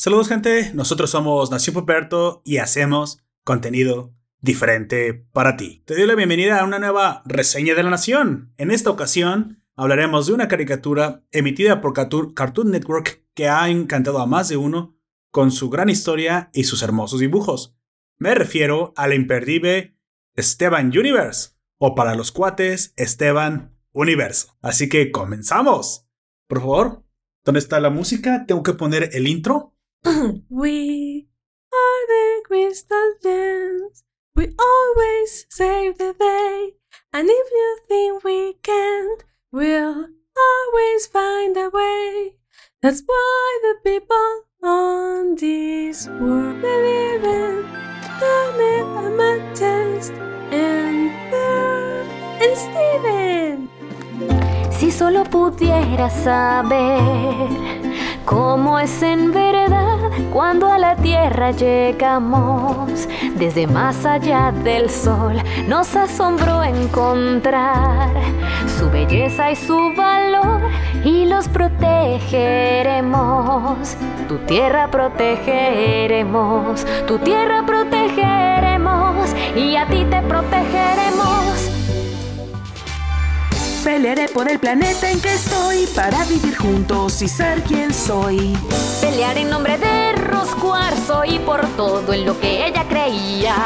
Saludos gente, nosotros somos Nación Poperto y hacemos contenido diferente para ti. Te doy la bienvenida a una nueva reseña de la Nación. En esta ocasión hablaremos de una caricatura emitida por Cartoon Network que ha encantado a más de uno con su gran historia y sus hermosos dibujos. Me refiero al imperdible Esteban Universe, o para los cuates, Esteban Universo. Así que comenzamos. Por favor, ¿dónde está la música? Tengo que poner el intro. We are the crystal gems. We always save the day. And if you think we can't, we'll always find a way. That's why the people on this world believe in the amethyst and Pearl and Steven. Si solo pudiera saber cómo es en verdad cuando a la tierra llegamos, desde más allá del sol, nos asombró encontrar su belleza y su valor y los protegeremos. Tu tierra protegeremos, tu tierra protegeremos y a ti te protegeremos. Pelearé por el planeta en que estoy para vivir juntos y ser quien soy. Pelear en nombre de Roscuarzo y por todo en lo que ella creía.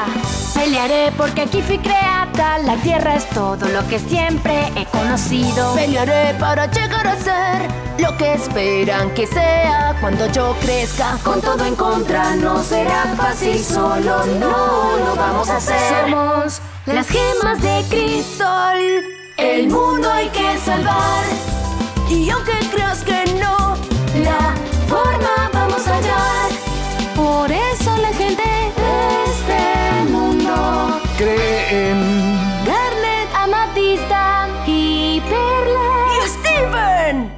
Pelearé porque aquí fui creada, la tierra es todo lo que siempre he conocido. Pelearé para llegar a ser lo que esperan que sea cuando yo crezca. Con todo en contra no será fácil, solo no lo vamos a hacer. Somos las gemas de cristal. El mundo hay que salvar. Y aunque creas que no, La forma vamos a hallar. por eso la gente de este mundo Creen. Garnet Amatista y perla. y Steven.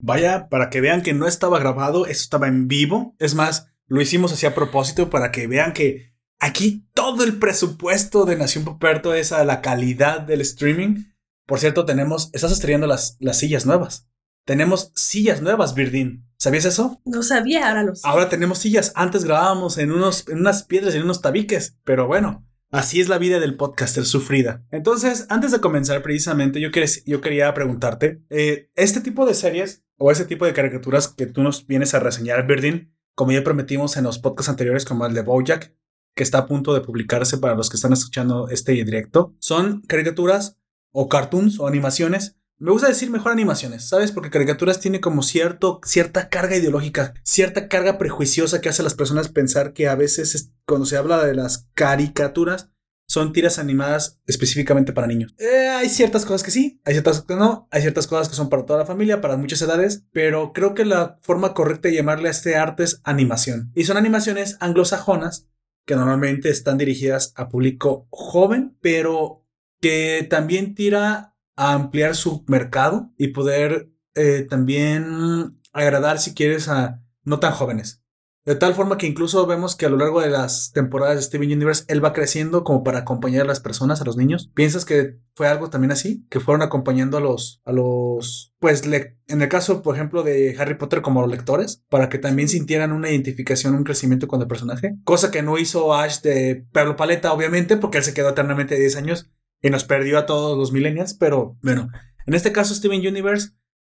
Vaya, para que vean que no estaba grabado, esto estaba en vivo. Es más, lo hicimos así a propósito para que vean que aquí todo el presupuesto de Nación Poperto es a la calidad del streaming. Por cierto, tenemos, estás estrenando las, las sillas nuevas. Tenemos sillas nuevas, Birdin. ¿Sabías eso? No sabía, ahora lo sé. Ahora tenemos sillas. Antes grabábamos en, unos, en unas piedras, en unos tabiques. Pero bueno, así es la vida del podcaster sufrida. Entonces, antes de comenzar precisamente, yo, quería- yo quería preguntarte, eh, este tipo de series o ese tipo de caricaturas que tú nos vienes a reseñar, Birdin, como ya prometimos en los podcasts anteriores, como el de Bojack, que está a punto de publicarse para los que están escuchando este directo, son caricaturas o cartoons o animaciones. Me gusta decir mejor animaciones, ¿sabes? Porque caricaturas tiene como cierto, cierta carga ideológica, cierta carga prejuiciosa que hace a las personas pensar que a veces es- cuando se habla de las caricaturas son tiras animadas específicamente para niños. Eh, hay ciertas cosas que sí, hay ciertas que no, hay ciertas cosas que son para toda la familia, para muchas edades, pero creo que la forma correcta de llamarle a este arte es animación. Y son animaciones anglosajonas que normalmente están dirigidas a público joven, pero que también tira a ampliar su mercado y poder eh, también agradar, si quieres, a no tan jóvenes. De tal forma que incluso vemos que a lo largo de las temporadas de Steven Universe, él va creciendo como para acompañar a las personas, a los niños. ¿Piensas que fue algo también así? Que fueron acompañando a los, a los, pues, le- en el caso, por ejemplo, de Harry Potter como los lectores, para que también sintieran una identificación, un crecimiento con el personaje. Cosa que no hizo Ash de Pablo Paleta, obviamente, porque él se quedó eternamente de 10 años y nos perdió a todos los millennials, pero bueno, en este caso Steven Universe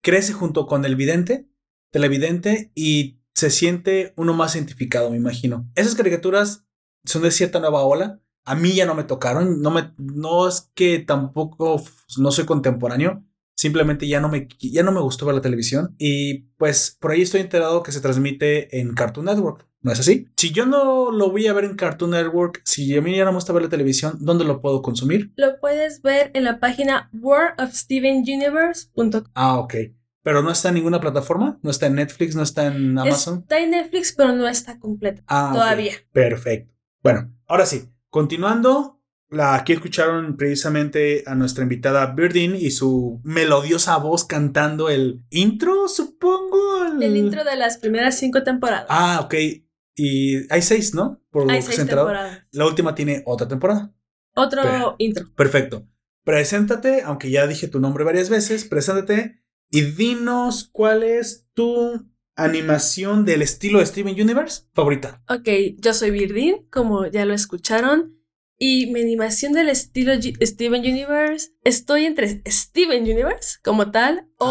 crece junto con el vidente, televidente y se siente uno más identificado, me imagino. Esas caricaturas son de cierta nueva ola. A mí ya no me tocaron, no me no es que tampoco no soy contemporáneo, simplemente ya no me ya no me gustó ver la televisión y pues por ahí estoy enterado que se transmite en Cartoon Network. ¿No es así? Si yo no lo voy a ver en Cartoon Network, si a mí ya no me gusta ver la televisión, ¿dónde lo puedo consumir? Lo puedes ver en la página worldofstevenuniverse.com. Ah, ok. Pero no está en ninguna plataforma, no está en Netflix, no está en Amazon. Está en Netflix, pero no está completa Ah, todavía. Perfecto. Bueno, ahora sí, continuando, la, aquí escucharon precisamente a nuestra invitada Birdin y su melodiosa voz cantando el intro, supongo. El intro de las primeras cinco temporadas. Ah, ok. Y hay seis, ¿no? Por lo Hay que se seis temporadas. La última tiene otra temporada. Otro Pero- intro. Perfecto. Preséntate, aunque ya dije tu nombre varias veces, preséntate y dinos cuál es tu animación del estilo de Steven Universe favorita? Ok, yo soy Virdin, como ya lo escucharon. Y mi animación del estilo G- Steven Universe, estoy entre Steven Universe como tal o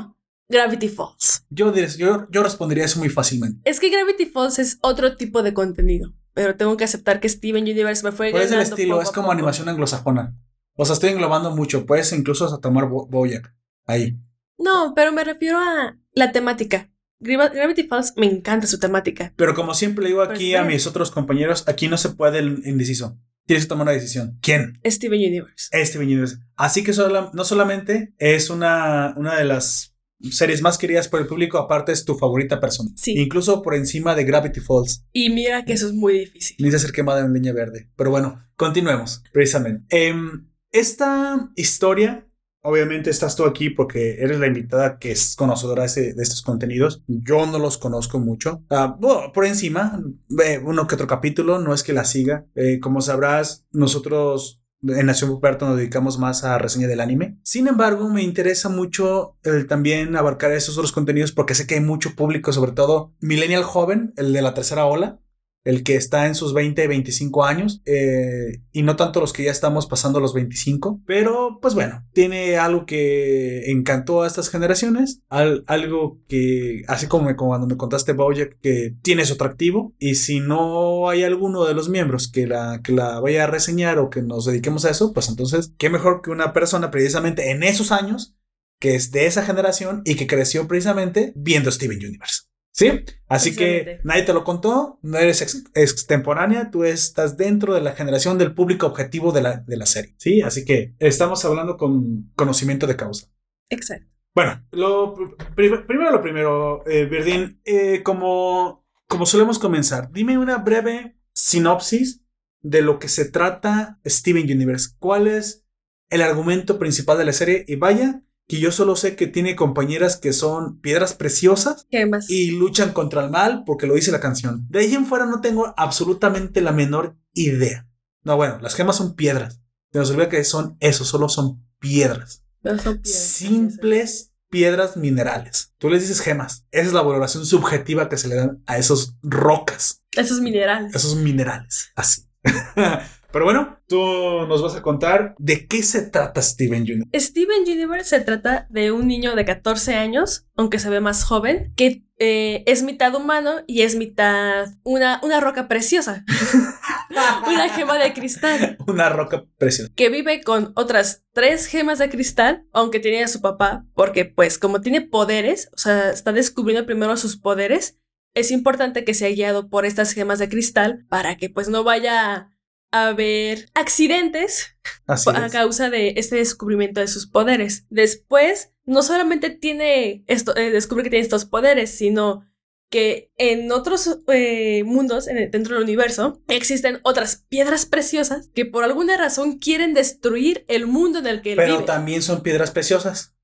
Ah, ok. Gravity Falls. Yo, yo, yo respondería eso muy fácilmente. Es que Gravity Falls es otro tipo de contenido, pero tengo que aceptar que Steven Universe me fue Pues es el estilo, poco es como poco. animación anglosajona. O sea, estoy englobando mucho. Puedes incluso hasta tomar Bo- Bojack ahí. No, pero me refiero a la temática. Gra- Gravity Falls me encanta su temática. Pero como siempre le digo aquí Pues a sí. mis otros compañeros, aquí no se puede el indeciso. Tienes que tomar una decisión. ¿Quién? Steven Universe. Steven Universe. Así que sola- no solamente es una, una de las series más queridas por el público, aparte es tu favorita persona. Sí. Incluso por encima de Gravity Falls. Y mira que eso es muy difícil. Necesita ser quemada en leña verde. Pero bueno, continuemos, precisamente. Em, esta historia, obviamente estás tú aquí porque eres la invitada que es conocedora de, de estos contenidos. Yo no los conozco mucho. Bueno, por encima, ve uno que otro capítulo, no es que la siga. Eh, como sabrás, nosotros en Nación Puperto nos dedicamos más a reseña del anime. Sin embargo, me interesa mucho el también abarcar esos otros contenidos porque sé que hay mucho público, sobre todo millennial joven, el de la tercera ola, el que está en sus 20, 25 años, eh, y no tanto los que ya estamos pasando los 25, pero pues bueno, tiene algo que encantó a estas generaciones, al- algo que, así como cuando me contaste Bojack, que tiene su atractivo, y si no hay alguno de los miembros que la, que la vaya a reseñar o que nos dediquemos a eso, pues entonces, qué mejor que una persona precisamente en esos años, que es de esa generación y que creció precisamente viendo Steven Universe. ¿Sí? Así que nadie te lo contó, no eres ex- extemporánea, tú estás dentro de la generación del público objetivo de la, de la serie. ¿Sí? Así que estamos hablando con conocimiento de causa. Exacto. Bueno, lo pr- primero lo primero, eh, Verdín, eh, como, como solemos comenzar, dime una breve sinopsis de lo que se trata Steven Universe. ¿Cuál es el argumento principal de la serie? Y vaya, que yo solo sé que tiene compañeras que son piedras preciosas ¿Qué más? y luchan contra el mal porque lo dice la canción. De ahí en fuera no tengo absolutamente la menor idea. No, bueno, las gemas son piedras. Se nos olvida que son eso, solo son piedras. No son piedras, Simples piedras minerales. Tú les dices gemas. Esa es la valoración subjetiva que se le dan a esos rocas, Esos minerales. esos minerales. Así. Pero bueno, tú nos vas a contar de qué se trata Steven Jr. Steven Universe se trata de un niño de 14 años, aunque se ve más joven, que eh, es mitad humano y es mitad una, una roca preciosa, una gema de cristal, Una roca preciosa. que vive con otras tres gemas de cristal, aunque tiene a su papá, porque pues como tiene poderes, o sea, está descubriendo primero sus poderes, es importante que sea guiado por estas gemas de cristal para que pues no vaya haber accidentes Así a es. causa de este descubrimiento de sus poderes. Después, no solamente tiene esto, eh, descubre que tiene estos poderes, sino que en otros eh, mundos en el- dentro del universo existen otras piedras preciosas que por alguna razón quieren destruir el mundo en el que él Pero vive. también son piedras preciosas.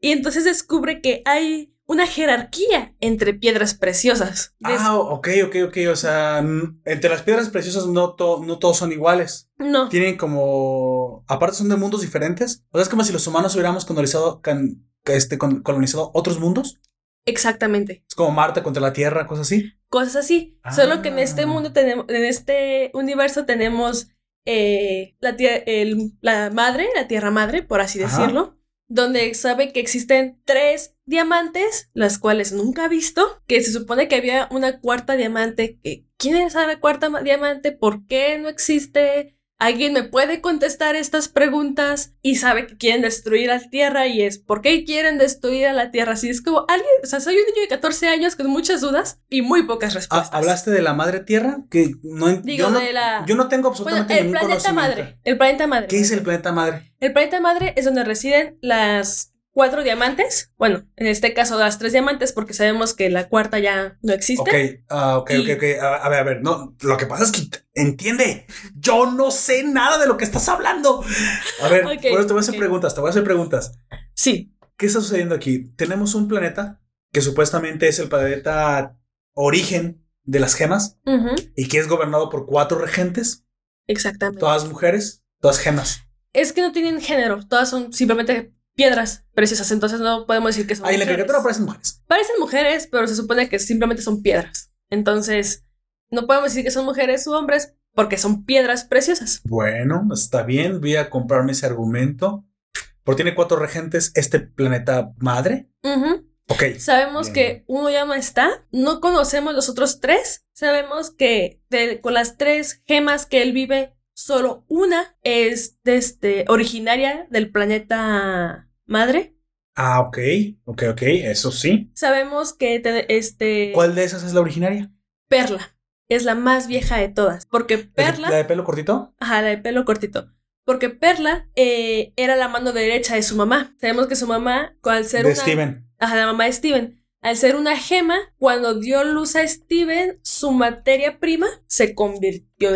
Y entonces descubre que hay una jerarquía entre piedras preciosas. Des- Ah, ok, ok, ok. O sea, n- entre las piedras preciosas no, to- no todos son iguales. no, Tienen como. Aparte, son de mundos diferentes. O sea, es como si los humanos hubiéramos colonizado, este, colonizado otros mundos. exactamente. Es como Marte contra la Tierra, cosas así. cosas así. Solo que en este Ah. mundo tenemos, en este universo tenemos eh, la, el- la madre, la tierra madre, por así Ajá. decirlo, donde sabe que existen tres diamantes, las cuales nunca ha visto, que se supone que había una cuarta diamante, ¿quién es la cuarta ma- diamante? ¿Por qué no existe? ¿Alguien me puede contestar estas preguntas? Y sabe que quieren destruir la Tierra y es ¿por qué quieren destruir a la Tierra? Así es como alguien, o sea, soy un niño de 14 años con muchas dudas y muy pocas Ah, respuestas. ¿Hablaste de la madre Tierra? Que no, Digo, yo, no de la- yo no tengo Bueno, absolutamente el ningún planeta conocimiento. madre. El planeta madre. ¿Qué es el planeta madre? El planeta madre es donde residen las cuatro diamantes. Bueno, en este caso las tres diamantes porque sabemos que la cuarta ya no existe. Ok, ah, ok, Y- ok, ok. A, a ver, a ver. No, lo que pasa es que entiende. Yo no sé nada de lo que estás hablando. A ver, Ok, por eso te voy a hacer preguntas, te voy a hacer preguntas. Sí, ¿Qué está sucediendo aquí? Tenemos un planeta que supuestamente es el planeta origen de las gemas y que es gobernado por cuatro regentes, exactamente. todas mujeres, todas gemas. Es que no tienen género, todas son simplemente piedras preciosas, entonces no podemos decir que son Ahí en la mujeres. caricatura aparecen mujeres. Parecen mujeres, pero se supone que simplemente son piedras. Entonces, no podemos decir que son mujeres u hombres porque son piedras preciosas. Bueno, está bien, voy a comprarme ese argumento. Porque tiene cuatro regentes este planeta madre. Ujú. Ok. Sabemos Bien. que uno ya no está, no conocemos los otros tres. Sabemos que de- con las tres gemas que él vive, solo una es este, originaria del planeta madre. Ah, ok. Ok, ok. Eso sí. Sabemos que te- este, ¿Cuál de esas es la originaria? Perla es la más vieja de todas, porque ¿La de- Perla... ¿La de pelo cortito? Ajá, la de pelo cortito. Porque Perla eh, era la mano derecha de su mamá. Sabemos que su mamá, al ser De una. Steven. Ajá, la mamá de Steven. Al ser una gema, cuando dio luz a Steven, su materia prima se convirtió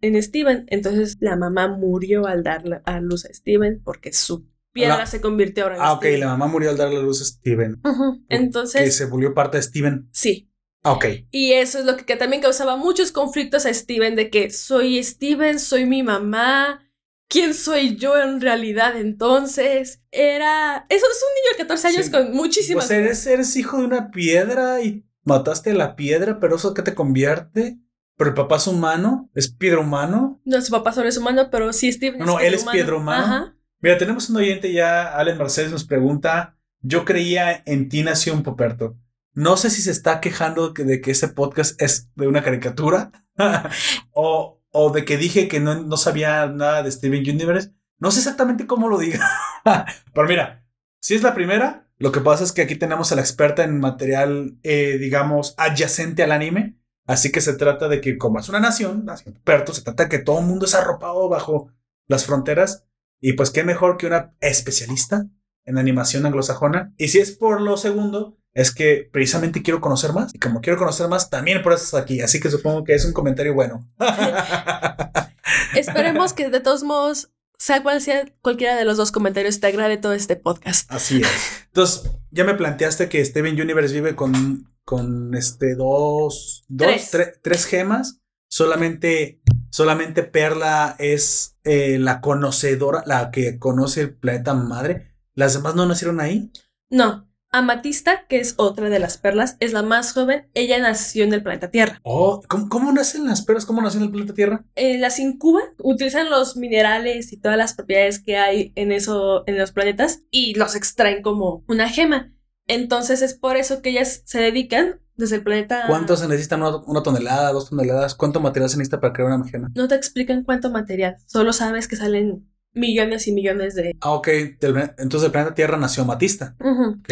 en, Steven. Entonces la mamá murió al dar a luz a Steven porque su piedra La- se convirtió ahora en Ah, ok. Steven. La mamá murió al darle luz a Steven. Que Entonces, se volvió parte de Steven. sí. Ah, ok. Y eso es lo que, que también causaba muchos conflictos a Steven, de que soy Steven, soy mi mamá, ¿quién soy yo en realidad entonces? Era... Eso es un niño de 14 años Sí. con muchísimas... Pues eres, eres hijo de una piedra y mataste a la piedra, pero eso qué te convierte. Pero el papá es humano, es piedra humano. No, su papá solo es humano, pero sí Steven No, no, él es piedra humano. Ajá. Mira, tenemos un oyente ya, Allen Mercedes nos pregunta, yo creía en ti nació un Poperto. No sé si se está quejando que- de que este podcast es de una caricatura o, o de que dije que no, no sabía nada de Steven Universe. No sé exactamente cómo lo diga. Pero mira, si es la primera, lo que pasa es que aquí tenemos a la experta en material, eh, digamos, adyacente al anime. Así que se trata de que como es una nación, nación Poperto, se trata de que todo el mundo es arropado bajo las fronteras y pues qué mejor que una especialista en animación anglosajona. Y si es por lo segundo, es que precisamente quiero conocer más. Y como quiero conocer más, también por eso estás aquí. Así que supongo que es un comentario bueno. Esperemos que de todos modos, sea cual sea cualquiera de los dos comentarios, te agrade todo este podcast. Así es. Entonces, ya me planteaste que Steven Universe vive con, con este dos, dos Tres. tre- tres gemas. Solamente, solamente Perla es eh, la conocedora, la que conoce el planeta madre. ¿Las demás no nacieron ahí? No, Amatista, que es otra de las perlas, es la más joven. Ella nació en el planeta Tierra. Oh, ¿cómo, cómo nacen las perlas? ¿Cómo nació en el planeta Tierra? Eh, las incuban, utilizan los minerales y todas las propiedades que hay en eso, en los planetas, y los extraen como una gema. Entonces es por eso que ellas se dedican desde el planeta. ¿Cuánto se necesitan? ¿Una, una tonelada, dos toneladas? ¿Cuánto material se necesita para crear una gema? No te explican cuánto material, solo sabes que salen millones y millones de. Ah, ok. entonces el planeta Tierra nació Matista. Ujú. Ok.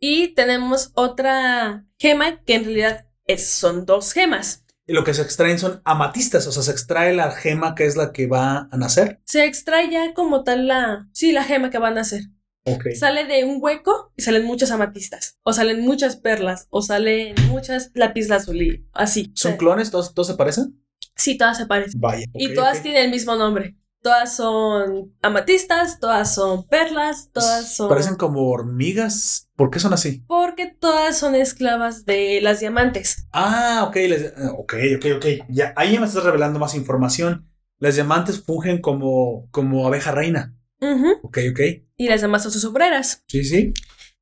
Y tenemos otra gema que en realidad es- son dos gemas. Y lo que se extraen son amatistas, o sea, se extrae la gema que es la que va a nacer. Se extrae ya como tal la. Sí, la gema que van a hacer. Sale de un hueco y salen muchas amatistas. O salen muchas perlas. O salen muchas lapislázuli. Así. ¿Son clones? ¿Todos, todos se parecen? Sí, todas se parecen. Vaya. y todas tienen el mismo nombre. Todas son amatistas, todas son perlas, todas son. Parecen como hormigas. ¿Por qué son así? Porque todas son esclavas de las diamantes. Ah, ok. les- ah, ok, ok, ok. Ya, ahí ya me estás revelando más información. Las diamantes fungen como, como abeja reina. Ujú. Ok, ok. Y las demás son sus obreras. Sí, sí.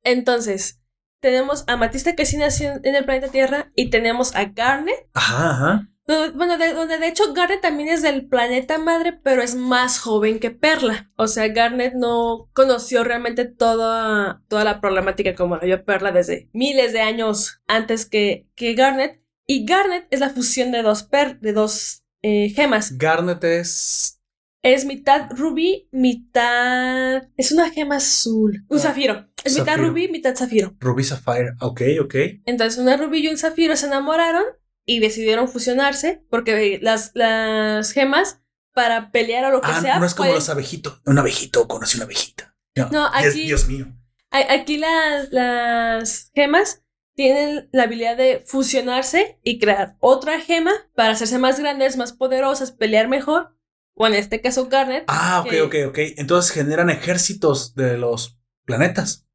Entonces, tenemos a Amatista que sí nació en el planeta Tierra y tenemos a Garnet. Ajá, ajá. Bueno, de, donde de hecho Garnet también es del planeta madre, pero es más joven que Perla. O sea, Garnet no conoció realmente toda, toda la problemática como la vio Perla desde miles de años antes que, que Garnet. Y Garnet es la fusión de dos, per, de dos eh, gemas. Garnet es. Es mitad rubí, mitad... Es una gema azul. Un Ah, zafiro. Es mitad rubí, mitad zafiro. Ruby Sapphire. Ok, ok. Entonces una rubí y un zafiro se enamoraron y decidieron fusionarse porque las, las gemas para pelear o lo que Ah, sea... no es como pueden- los abejitos. Un abejito conoce una abejita. No, No, Dios- aquí- Dios mío. Aquí las, las gemas tienen la habilidad de fusionarse y crear otra gema para hacerse más grandes, más poderosas, pelear mejor. O en este caso Garnet. Ah, ok, que- ok, ok. Entonces generan ejércitos de los planetas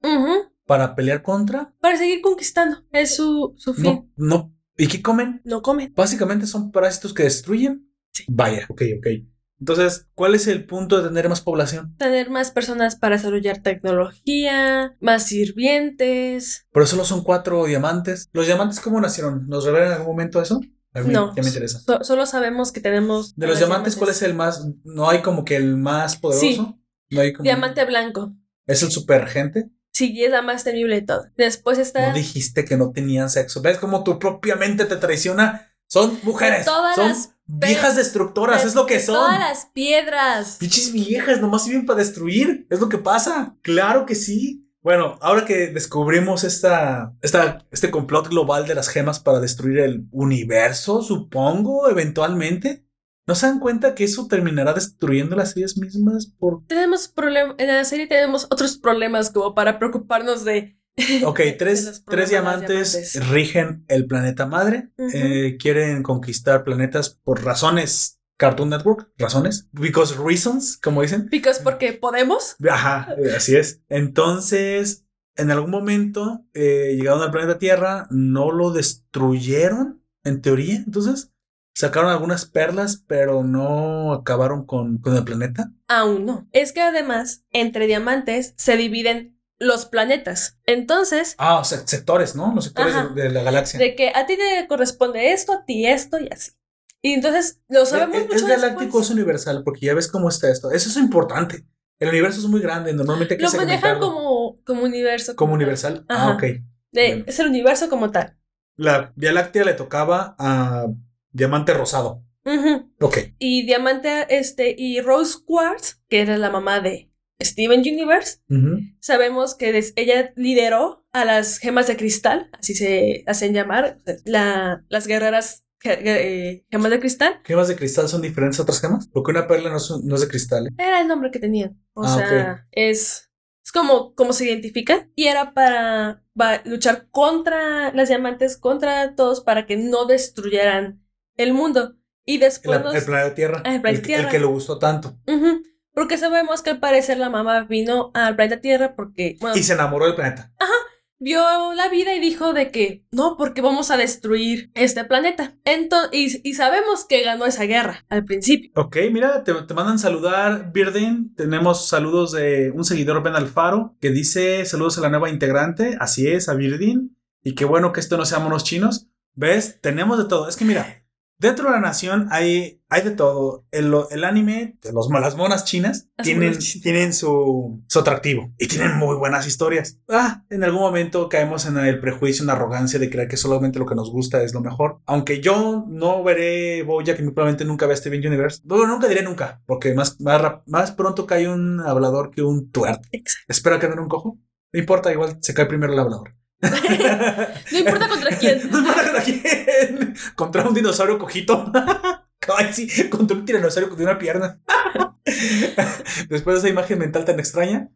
para pelear contra. para seguir conquistando. Es su, su fin. No, no. ¿Y qué comen? No comen. Básicamente son parásitos que destruyen. Sí. Vaya, ok, ok. Entonces, ¿cuál es el punto de tener más población? Tener más personas para desarrollar tecnología, más sirvientes. Pero solo son cuatro diamantes. ¿Los diamantes cómo nacieron? ¿Nos revelan en algún momento eso? A mí No. ya me interesa. So- solo sabemos que tenemos. De los diamantes, ¿cuál es el más? ¿No hay como que el más poderoso? Sí. No hay como... Diamante blanco. ¿Es el super gente? Sí, y es la más temible de todo. Después está. No dijiste que no tenían sexo. ¿Ves cómo tu propia mente te traiciona? Son mujeres. Todas son las viejas destructoras. de- es lo que son. Todas las piedras. Pinches viejas, nomás sirven para destruir. Es lo que pasa. Claro que sí. Bueno, ahora que descubrimos esta, esta, este complot global de las gemas para destruir el universo, supongo, eventualmente, ¿no se dan cuenta que eso terminará destruyéndolas ellas mismas? Por... Tenemos problemas. En la serie tenemos otros problemas como para preocuparnos de. Ok, tres, tres las diamantes, diamantes. rigen el planeta madre. Eh, quieren conquistar planetas por razones Cartoon Network, razones, because reasons, como dicen. Picos porque podemos. Ajá, así es. Entonces, en algún momento eh, llegaron al planeta Tierra, no lo destruyeron, en teoría. Entonces, sacaron algunas perlas, pero no acabaron con, con el planeta. Aún no. Es que además, entre diamantes se dividen los planetas. Entonces, Ah, o sea, sectores, ¿no? Los sectores de, de la galaxia. de que a ti te corresponde esto, a ti esto y así. Y entonces lo sabemos es, mucho es galáctico, después. es universal, porque ya ves cómo está esto. Eso es importante. El universo es muy grande, normalmente hay que Lo manejan como, como universo. como tal. universal. Ajá. Ah, ok. De- es el universo como tal. La Vía Láctea le tocaba a Diamante Rosado. Ujú. Ok. Y Diamante, este, y Rose Quartz, que era la mamá de Steven Universe, Ujú. sabemos que des- ella lideró a las gemas de cristal, así se hacen llamar, la- las guerreras eh, gemas de cristal. ¿Gemas de cristal son diferentes a otras gemas? Porque una perla no es, no es de cristal. ¿eh? Era el nombre que tenían. O Ah, sea, es, es como, como se identifican. Y era para, luchar contra las diamantes, contra todos, para que no destruyeran el mundo. Y después El, el planeta Tierra. Ah, el planeta Tierra. que le gustó tanto. Porque sabemos que al parecer la mamá vino al planeta Tierra porque, bueno, Y se enamoró del planeta. Vio la vida y dijo de que no, porque vamos a destruir este planeta. Entonces, y, sabemos que ganó esa guerra al principio. Ok, mira, te, te mandan saludar, Birden. Tenemos saludos de un seguidor, Ben Alfaro, que dice saludos a la nueva integrante. Así es, a Birdin. Y qué bueno que esto no sea monos chinos. ¿Ves? Tenemos de todo. Es que mira, dentro de la nación hay, hay de todo. El, el anime, de los, las monas chinas, Las tienen, monas chinas. tienen su, su atractivo. Y tienen muy buenas historias. Ah, en algún momento caemos en el prejuicio, en la arrogancia de creer que solamente lo que nos gusta es lo mejor. Aunque yo no veré Bojack y probablemente nunca vea Steven Universe. Bueno, nunca diré nunca, porque más, más, más pronto cae un hablador que un tuerto. Espera que no un cojo. No importa, igual se cae primero el hablador. No importa contra quién. No importa contra quién. Contra un dinosaurio cojito. Contra un tiranosaurio de una pierna. Después de esa imagen mental tan extraña.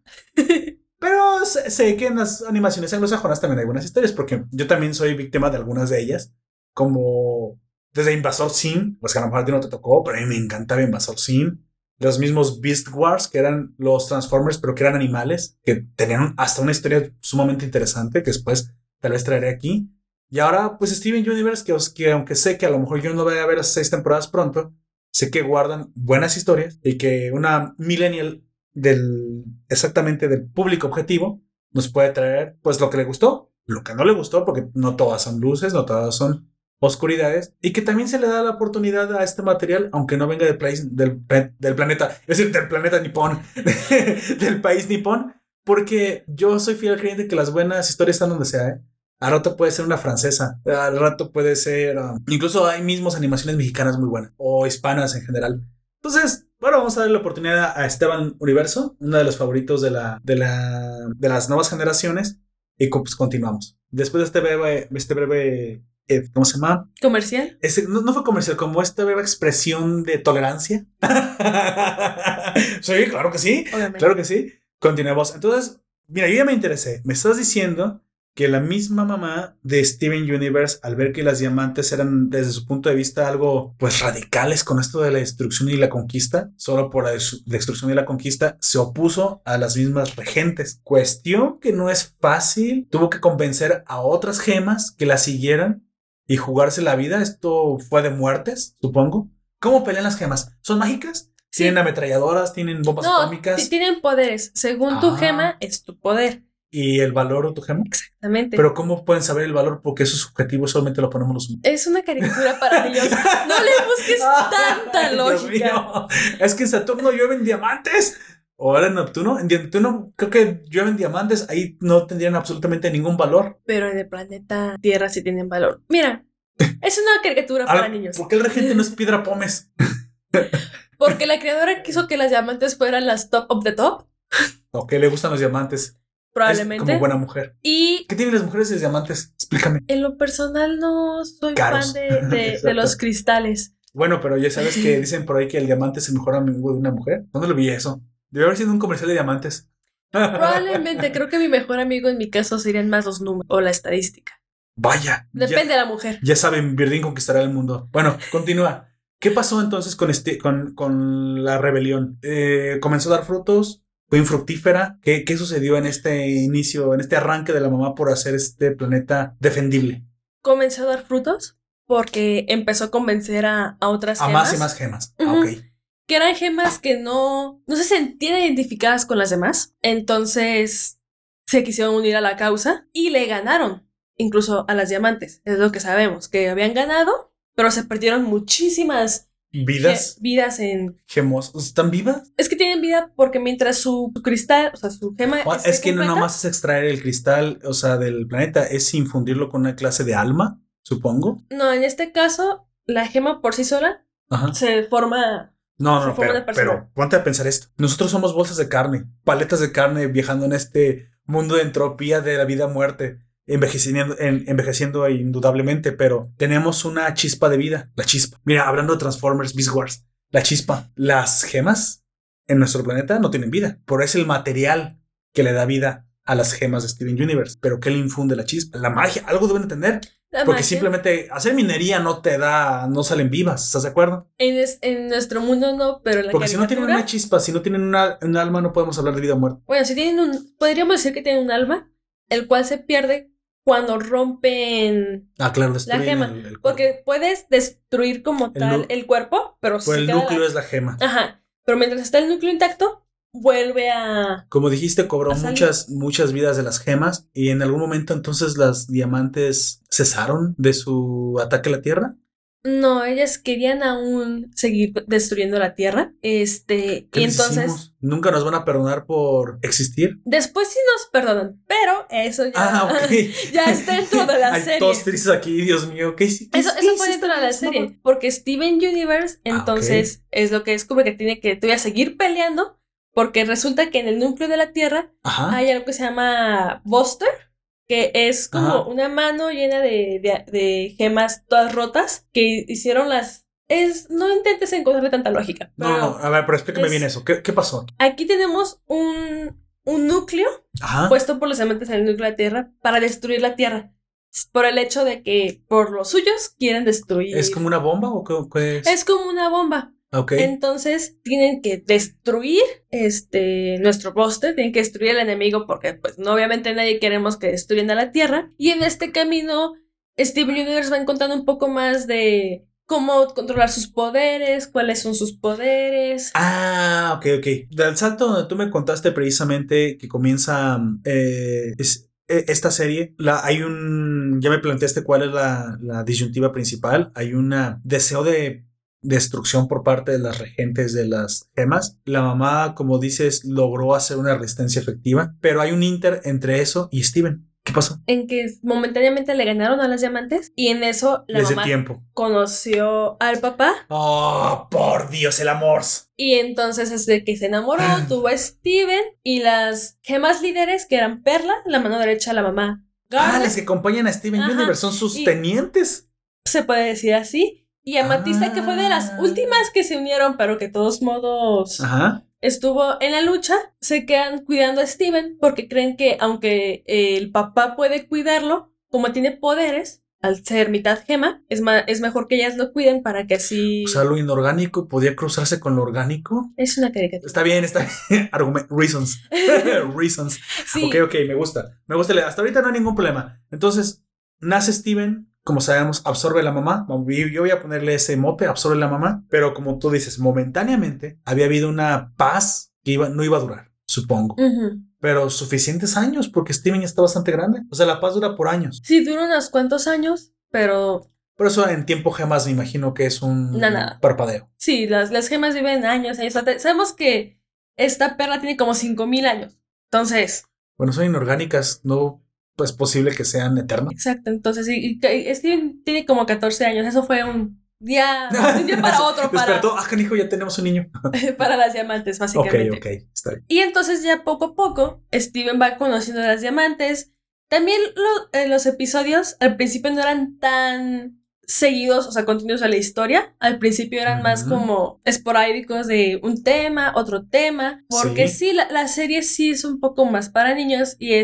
Pero sé, que en las animaciones anglosajonas también hay buenas historias, porque yo también soy víctima de algunas de ellas. Como desde Invasor Sim, pues que a lo mejor a no te tocó, pero a mí me encantaba Invasor Sim. Los mismos Beast Wars, que eran los Transformers, pero que eran animales, que tenían hasta una historia sumamente interesante, que después tal vez traeré aquí. Y ahora, pues Steven Universe, que, que aunque sé que a lo mejor yo no voy a ver las seis temporadas pronto, sé que guardan buenas historias y que una millennial del exactamente del público objetivo nos puede traer pues lo que le gustó, lo que no le gustó, porque no todas son luces, no todas son oscuridades, y que también se le da la oportunidad a este material, aunque no venga del, país, del, del planeta, es decir, del planeta nipón, del país nipón, porque yo soy fiel creyente que las buenas historias están donde sea, ¿eh? Al rato puede ser una francesa, al rato puede ser... um, incluso hay mismos animaciones mexicanas muy buenas, o hispanas en general. Entonces, bueno, vamos a darle la oportunidad a Esteban Universo, uno de los favoritos de, la, de, la, de las nuevas generaciones, y pues continuamos. Después de este breve, este breve eh, ¿cómo se llama? Comercial. Ese- no, no fue comercial, como esta expresión de tolerancia. sí, claro que sí. Obviamente. Claro que sí. Continuemos. Entonces, mira, yo ya me interesé. Me estás diciendo que la misma mamá de Steven Universe, al ver que las diamantes eran desde su punto de vista algo pues radicales con esto de la destrucción y la conquista, solo por la des- destrucción y la conquista, se opuso a las mismas regentes. Cuestión que no es fácil. Tuvo que convencer a otras gemas que la siguieran y jugarse la vida. Esto fue de muertes, supongo. ¿Cómo pelean las gemas? ¿Son mágicas? Sí. Tienen ametralladoras, tienen bombas No, atómicas. ti- tienen poderes. Según tu Ah. gema, es tu poder. ¿Y el valor de tu gema? Exactamente. Pero ¿cómo pueden saber el valor? Porque eso es subjetivo, solamente lo ponemos los humanos. es una caricatura para niños. No le busques tanta Ay, Dios lógica. mío. Es que en Saturno llueven diamantes. O ahora en Neptuno. En Neptuno creo que llueven diamantes. Ahí no tendrían absolutamente ningún valor. Pero en el planeta Tierra sí tienen valor. Mira, es una caricatura para niños. ¿Por qué el regente no es piedra pómez? Porque la creadora quiso que las diamantes fueran las top of the top. ¿O qué le gustan los diamantes? Es Probablemente. como buena mujer. Y ¿Qué tienen las mujeres y los diamantes? Explícame. en lo personal no soy Caros. fan de, de- de Exacto. los cristales. Bueno, pero ya sabes que dicen por ahí que el diamante es el mejor amigo de una mujer. ¿Dónde lo vi eso? Debe haber sido un comercial de diamantes. Probablemente creo que mi mejor amigo en mi caso serían más los números o la estadística. Vaya. ya- Depende de la mujer. Ya saben, Virdín conquistará el mundo. Bueno, continúa. ¿Qué pasó entonces con, este, con, con la rebelión? Eh, ¿Comenzó a dar frutos? ¿Fue infructífera? ¿Qué, ¿Qué sucedió en este inicio, en este arranque de la mamá por hacer este planeta defendible? Comenzó a dar frutos porque empezó a convencer a, a otras A gemas. más y más gemas. Ah, Ujú. Que eran gemas que no, no se sentían identificadas con las demás. Entonces se quisieron unir a la causa y le ganaron, incluso a las diamantes. Es lo que sabemos, que habían ganado, pero se perdieron muchísimas ¿Vidas? ge- vidas en... ¿Gemos? ¿Están vivas? Es que tienen vida porque mientras su, cristal, o sea, su gema... Ah, Es que no nada más es extraer el cristal, o sea, del planeta, es infundirlo con una clase de alma, supongo. No, en este caso, la gema por sí sola Ajá. se forma... No, no, forma pero, pero ponte a pensar esto. Nosotros somos bolsas de carne, paletas de carne viajando en este mundo de entropía de la vida-muerte, envejeciendo, en- envejeciendo indudablemente, pero tenemos una chispa de vida, la chispa. Mira, hablando de Transformers, Beast Wars, la chispa. Las gemas en nuestro planeta no tienen vida, pero es el material que le da vida a las gemas de Steven Universe. Pero ¿qué le infunde la chispa? La magia, algo deben tener. la Porque magia. simplemente hacer minería no te da, no salen vivas, ¿estás de acuerdo? En, es- en nuestro mundo no, pero en la Porque si no tienen una chispa, si no tienen una, un alma, no podemos hablar de vida o muerte. Bueno, si tienen un. Podríamos decir que tienen un alma, el cual se pierde cuando rompen. Ah, claro, destruyen gema, el, el cuerpo. Porque puedes destruir como El tal el cuerpo, pero Pues se el núcleo la- es la gema. Ajá. Pero mientras está el núcleo intacto, vuelve a. Como dijiste, cobró muchas, muchas vidas de las gemas y en algún momento entonces las diamantes cesaron de su ataque a la Tierra. No, ellas querían aún seguir destruyendo la tierra. Este. ¿Qué Y entonces. hicimos? Nunca nos van a perdonar por existir. Después sí nos perdonan, pero eso ya. Ah, ya está dentro de la Hay serie. todos tristes aquí, Dios mío. ¿Qué, qué Eso, fue dentro de la serie. Porque Steven Universe, Ah, entonces, es lo que descubre que tiene que todavía seguir peleando. Porque resulta que en el núcleo de la Tierra Ajá. hay algo que se llama Buster, que es como Ajá. una mano llena de, de- de gemas todas rotas que hicieron las. Es, no intentes encontrarle tanta lógica. No, no, a ver, pero explícame es- bien eso. ¿Qué, qué pasó? Aquí tenemos un, un núcleo Ajá. puesto por los diamantes en el núcleo de la Tierra para destruir la Tierra. Por el hecho de que por los suyos quieren destruir. ¿Es como una bomba o qué, qué es? Es como una bomba. Entonces tienen que destruir este nuestro póster, tienen que destruir al enemigo porque pues no obviamente nadie queremos que destruyan a la Tierra. Y en este camino Steven Universe va encontrando un poco más de cómo controlar sus poderes, cuáles son sus poderes. Ah, ok, ok. Del salto donde tú me contaste precisamente que comienza eh, es- eh, esta serie, la, hay un, ya me planteaste cuál es la, la disyuntiva principal, hay un deseo de destrucción por parte de las regentes de las gemas. La mamá, como dices, logró hacer una resistencia efectiva, pero hay un inter entre eso y Steven. ¿Qué pasó? En que momentáneamente le ganaron a las diamantes y en eso la Desde mamá tiempo. conoció al papá Oh, por Dios, el amor. Y entonces es de que se enamoró, tuvo a Steven y las gemas líderes que eran Perla, la mano derecha la mamá. Ah, las que acompañan a Steven. Universe son sus Y- tenientes. se puede decir así. Y Amatista, que fue de las Ah. últimas que se unieron, pero que de todos modos Ajá. estuvo en la lucha, se quedan cuidando a Steven porque creen que aunque el papá puede cuidarlo, como tiene poderes, al ser mitad gema, es, es mejor que ellas lo cuiden para que así... O sea, lo inorgánico podía cruzarse con lo orgánico. es una caricatura. Está bien, está bien. Argument- reasons. reasons. Sí. Ok, ok, me gusta. Me gusta. Hasta ahorita no hay ningún problema. Entonces, nace Steven como sabemos, absorbe la mamá. Yo voy a ponerle ese mote, absorbe la mamá. Pero como tú dices, momentáneamente había habido una paz que iba, no iba a durar, supongo. Pero suficientes años, porque Steven ya está bastante grande. O sea, la paz dura por años. Sí, dura unos cuantos años, pero Por eso en tiempo gemas me imagino que es un No, parpadeo. sí, las, las gemas viven años. años. Sabemos que esta perla tiene como 5000 años. Entonces, Bueno, son inorgánicas, no es posible que sean eternas. exacto. Entonces, y, Steven tiene como 14 años. Eso fue un día, un día para otro para, Despertó, ah, canijo, ya tenemos un niño. para las diamantes, ok, básicamente. ok, está bien. Y entonces ya poco a poco Steven va conociendo a las diamantes. También lo- eh, los episodios al principio no eran tan seguidos, o sea, continuos a la historia. Al principio eran más como esporádicos de un tema, otro tema. Porque Sí. sí, la, la serie sí es un poco más para niños y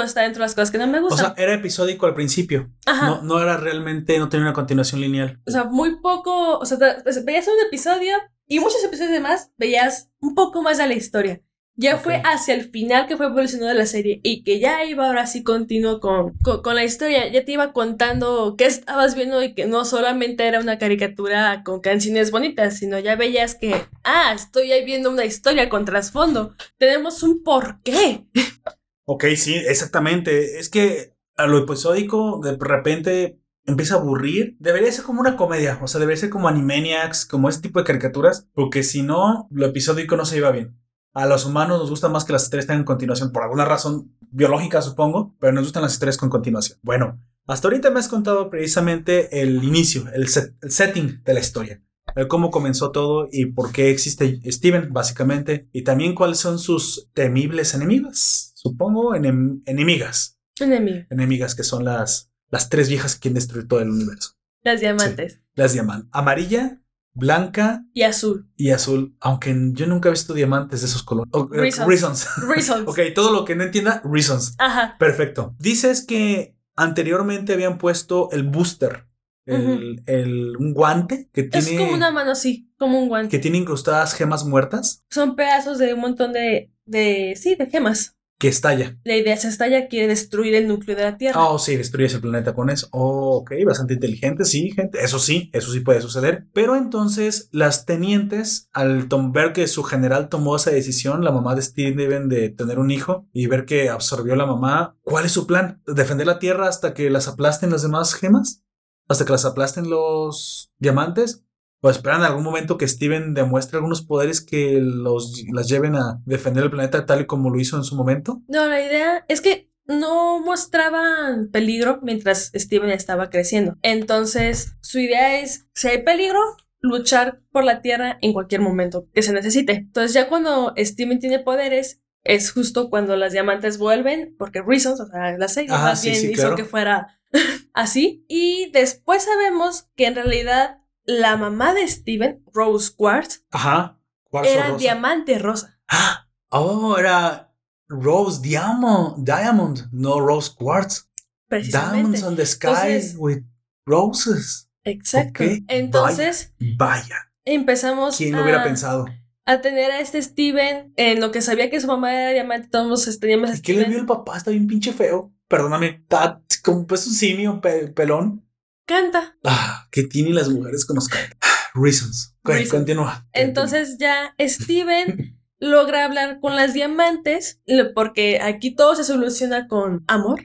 esto está dentro de las cosas que no me O gustan. sea, era episódico al principio. Ajá. No, no era realmente, no tenía una continuación lineal. O sea, muy poco, o sea, pues, veías un episodio y muchos episodios demás veías un poco más de la historia. Ya Ok. fue hacia el final que fue evolucionando la serie y que ya iba ahora sí continuo con, con, con la historia. Ya te iba contando qué estabas viendo y que no solamente era una caricatura con canciones bonitas, sino ya veías que, ah, estoy ahí viendo una historia con trasfondo. Tenemos un porqué. Ok, sí, exactamente. Es que a lo episódico de repente empieza a aburrir. Debería ser como una comedia, o sea, debería ser como Animaniacs, como ese tipo de caricaturas, porque si no, lo episódico no se iba bien. A los humanos nos gusta más que las historias tengan continuación, por alguna razón biológica, supongo, pero nos gustan las historias con continuación. Bueno, hasta ahorita me has contado precisamente el inicio, el, set- el setting de la historia. el cómo comenzó todo y por qué existe Steven, básicamente, y también cuáles son sus temibles enemigas, supongo, enem- enemigas, Enemigo. enemigas que son las, las tres viejas que quieren destruir todo el universo. Las diamantes. Las llaman amarilla, blanca Y azul. y azul, aunque yo nunca he visto diamantes de esos colores. Reasons. reasons. Reasons. ok, todo lo que no entienda, reasons. Ajá. Perfecto. Dices que anteriormente habían puesto el booster, el, el- un guante que Es tiene, como una mano así, como un guante. que tiene incrustadas gemas muertas Son pedazos de un montón de, de, sí, de gemas. Que estalla. La idea es estalla, quiere destruir el núcleo de la Tierra. Oh, sí, destruyes el planeta con eso. Oh, ok, bastante inteligente, sí, gente. Eso sí, eso sí puede suceder. Pero entonces, las tenientes, al ver que su general tomó esa decisión, la mamá de Steve deben de tener un hijo y ver que absorbió la mamá, ¿cuál es su plan? ¿Defender la Tierra hasta que las aplasten las demás gemas? ¿Hasta que las aplasten los diamantes? ¿O esperan en algún momento que Steven demuestre algunos poderes que los, las lleven a defender el planeta tal y como lo hizo en su momento? No, la idea es que no mostraban peligro mientras Steven estaba creciendo. Entonces, su idea es, si hay peligro, luchar por la Tierra en cualquier momento que se necesite. Entonces, ya cuando Steven tiene poderes, es justo cuando las diamantes vuelven, porque Reasons, o sea, la serie Ajá, más sí, bien sí, hizo claro. que fuera así. Y después sabemos que en realidad la mamá de Steven, Rose Quartz, Ajá. Cuarzo era rosa. diamante rosa. ¡Ah! Oh, era Rose Diamond, Diamond, no Rose Quartz. Precisamente. Diamonds on the sky Entonces- with roses. Exacto. Ok, Entonces Vaya, empezamos ¿quién lo a, hubiera pensado? a tener a este Steven en lo que sabía que su mamá era diamante, todos teníamos a ¿Y qué le Steven. vio el papá? Está bien pinche feo. Perdóname, está como pues un simio pe- pelón. Canta. Ah, ¿qué tienen las mujeres con los cantos? Reasons. Continúa. Entonces ya Steven logra hablar con las diamantes, porque aquí todo se soluciona con amor.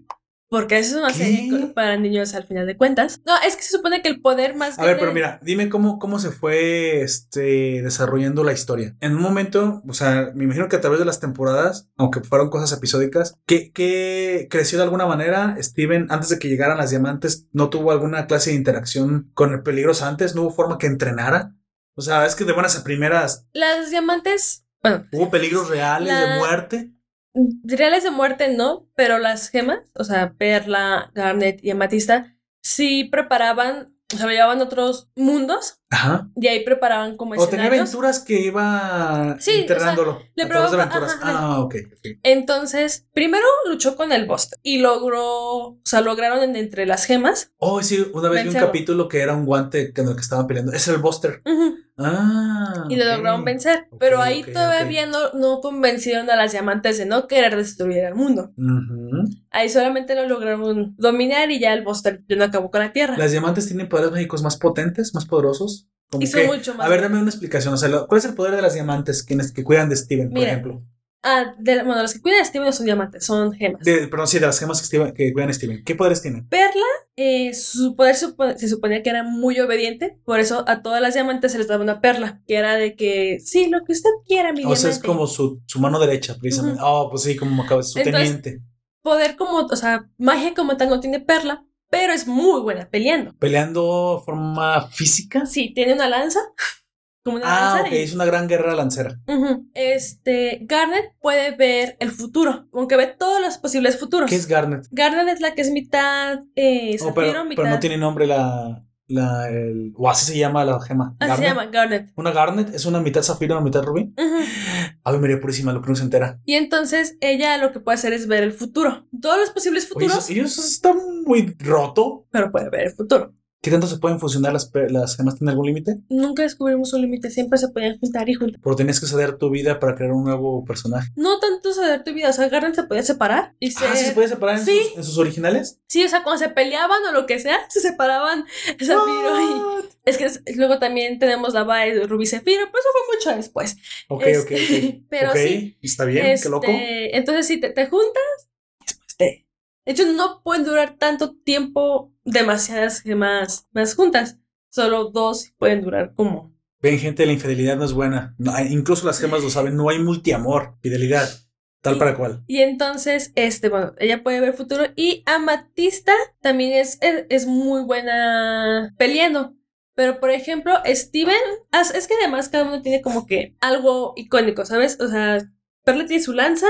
Porque eso es una ¿Qué? serie para niños al final de cuentas. No, es que se supone que el poder más A ver, pero mira, dime cómo, cómo se fue este, desarrollando la historia. En un momento, o sea, me imagino que a través de las temporadas, aunque fueron cosas episódicas, que, que creció de alguna manera. Steven, antes de que llegaran las diamantes, no tuvo alguna clase de interacción con el peligros antes, no hubo forma que entrenara. O sea, es que de buenas a primeras Las diamantes, bueno, hubo peligros reales La- de muerte. Reales de muerte no, pero las gemas, o sea, Perla, Garnet y Amatista, sí preparaban, o sea, llevaban a otros mundos Ajá. y ahí preparaban como O tenía escenarios. aventuras que iba Sí, o sea, le probaba- aventuras. ajá, ah, ok. ok. Entonces, primero luchó con el Buster y logró, o sea, lograron en- entre las gemas. Oh, sí, una vez vi un capítulo que era un guante con el que estaban peleando. Es el Buster. Ujú. Ah, y lo lograron vencer. Pero ahí todavía no, no convencieron a las diamantes de no querer destruir el mundo. Ahí solamente lo lograron dominar y ya el boss no acabó con la tierra. ¿Las diamantes tienen poderes mágicos más potentes, más poderosos? Como Y son que- mucho más A ver, dame una explicación. O sea, ¿cuál es el poder de las diamantes quienes que cuidan de Steven, por ejemplo? Ah, de, bueno, los que cuidan a Steven no son diamantes, son gemas. De, perdón, sí, de las gemas que, Steven- que cuidan a Steven. ¿Qué poderes tienen? Perla, eh, su poder supo- se suponía que era muy obediente, por eso a todas las diamantes se les daba una perla, que era de que, sí, lo que usted quiera, mi O sea, es diamante. como su, su mano derecha, precisamente. Oh, pues sí, como acaba su Entonces- teniente. Poder como, o sea, magia como tal no tiene perla, pero es muy buena peleando. ¿Peleando forma física? Sí, tiene una lanza, como una Ah, lanza. ok, y- es una gran guerra lancera. Este, Garnet puede ver el futuro, aunque ve todos los posibles futuros. ¿Qué es Garnet? Garnet es la que es mitad eh, Oh, zafiro, pero, mitad... pero no tiene nombre la. la el, o así se llama la gema. Así se Garnet. llama, Garnet. Una Garnet es una mitad zafiro, una mitad rubí. Ujú. Ave María Purísima, lo que no se entera. Y entonces ella lo que puede hacer es ver el futuro. Todos los posibles Oye, futuros, eso, eso está muy roto. pero puede ver el futuro. ¿Qué tanto se pueden fusionar las, las gemas? ¿Tiene algún límite? Nunca descubrimos un límite, siempre se podían juntar y juntar. Pero tenías que ceder tu vida para crear un nuevo personaje. No tanto saber tu vida, o sea, Garnet se podía separar y se... Ah, ¿sí se puede separar en, Sí. sus, en sus originales? Sí, o sea, cuando se peleaban o lo que sea, se separaban Zafiro y... Es que es- luego también tenemos la va de Rubí Zafiro, pero eso fue mucho después. Ok, Este, ok, ok. pero Ok, sí, Está bien, Este, qué loco. Entonces, si te, te juntas, después te... De hecho, no pueden durar tanto tiempo demasiadas gemas más juntas. Solo dos pueden durar como... Ven, gente, la infidelidad no es buena. No, incluso las gemas lo saben. No hay multiamor, fidelidad, tal Y- para cual. Y entonces, este, bueno, ella puede ver futuro. Y Amatista también es, es, es muy buena peleando. Pero, por ejemplo, Steven, es que además cada uno tiene como que algo icónico, ¿sabes? O sea, Perla tiene su lanza,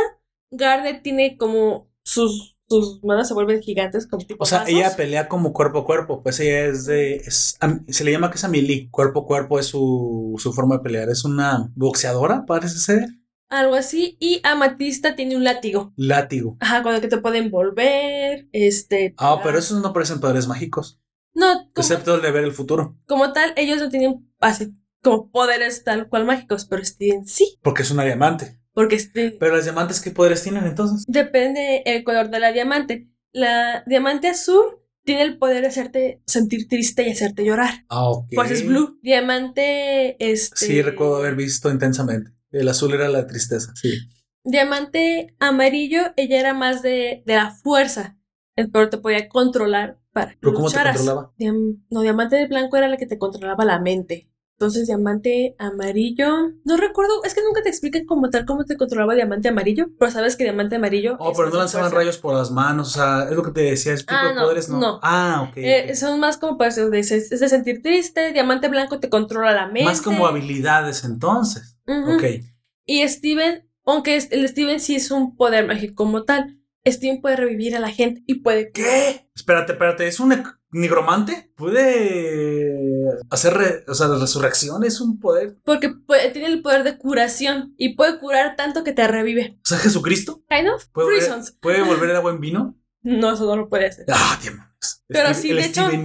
Garnet tiene como sus, sus manos se vuelven gigantes, como tipo O sea, ella pelea como cuerpo a cuerpo. Pues ella es de. es- se le llama que es a melee. Cuerpo a cuerpo es su, su forma de pelear. Es una boxeadora, parece ser. Algo así. Y Amatista tiene un látigo. Látigo. Ajá, con el que te pueden volver, este... Ah, pegar. pero esos no parecen poderes mágicos. No, como, Excepto el de ver el futuro. como tal, ellos no tienen así como poderes tal cual mágicos, pero sí. Porque es una diamante. Porque Steven... Pero las diamantes, ¿qué poderes tienen entonces? Depende el color de la diamante. La diamante azul tiene el poder de hacerte sentir triste y hacerte llorar. Ah, ok. Pues es blue. Diamante, este... Sí, recuerdo haber visto intensamente. El azul era la tristeza, sí. Diamante amarillo, ella era más de, de la fuerza. El pero te podía controlar para que ¿Pero cómo te controlaba? Diam- no, diamante blanco era la que te controlaba la mente. Entonces, diamante amarillo. No recuerdo, es que nunca te explican como tal cómo te controlaba diamante amarillo, pero sabes que diamante amarillo. Oh, es pero no lanzaban fuerza. rayos por las manos, o sea, es lo que te decía, ese tipo Ah, de no, poderes no. no. Ah, ok. Eh, ok. son más como para es de sentir triste. Diamante blanco te controla la mente. Más como habilidades entonces. Ok. Y Steven, aunque es- el Steven sí es un poder mágico como tal, Steven puede revivir a la gente y puede. ¿Qué? Espérate, espérate, ¿es un nec- nigromante? ¿Puede hacer re- o sea, la resurrección? ¿Es un poder? Porque puede- tiene el poder de curación y puede curar tanto que te revive. O sea, Jesucristo. Kind of. ¿Puede volver, zones. ¿puede volver el agua en vino? No, eso no lo puede hacer. Ah, mío. Pero sí, el de hecho, ¿te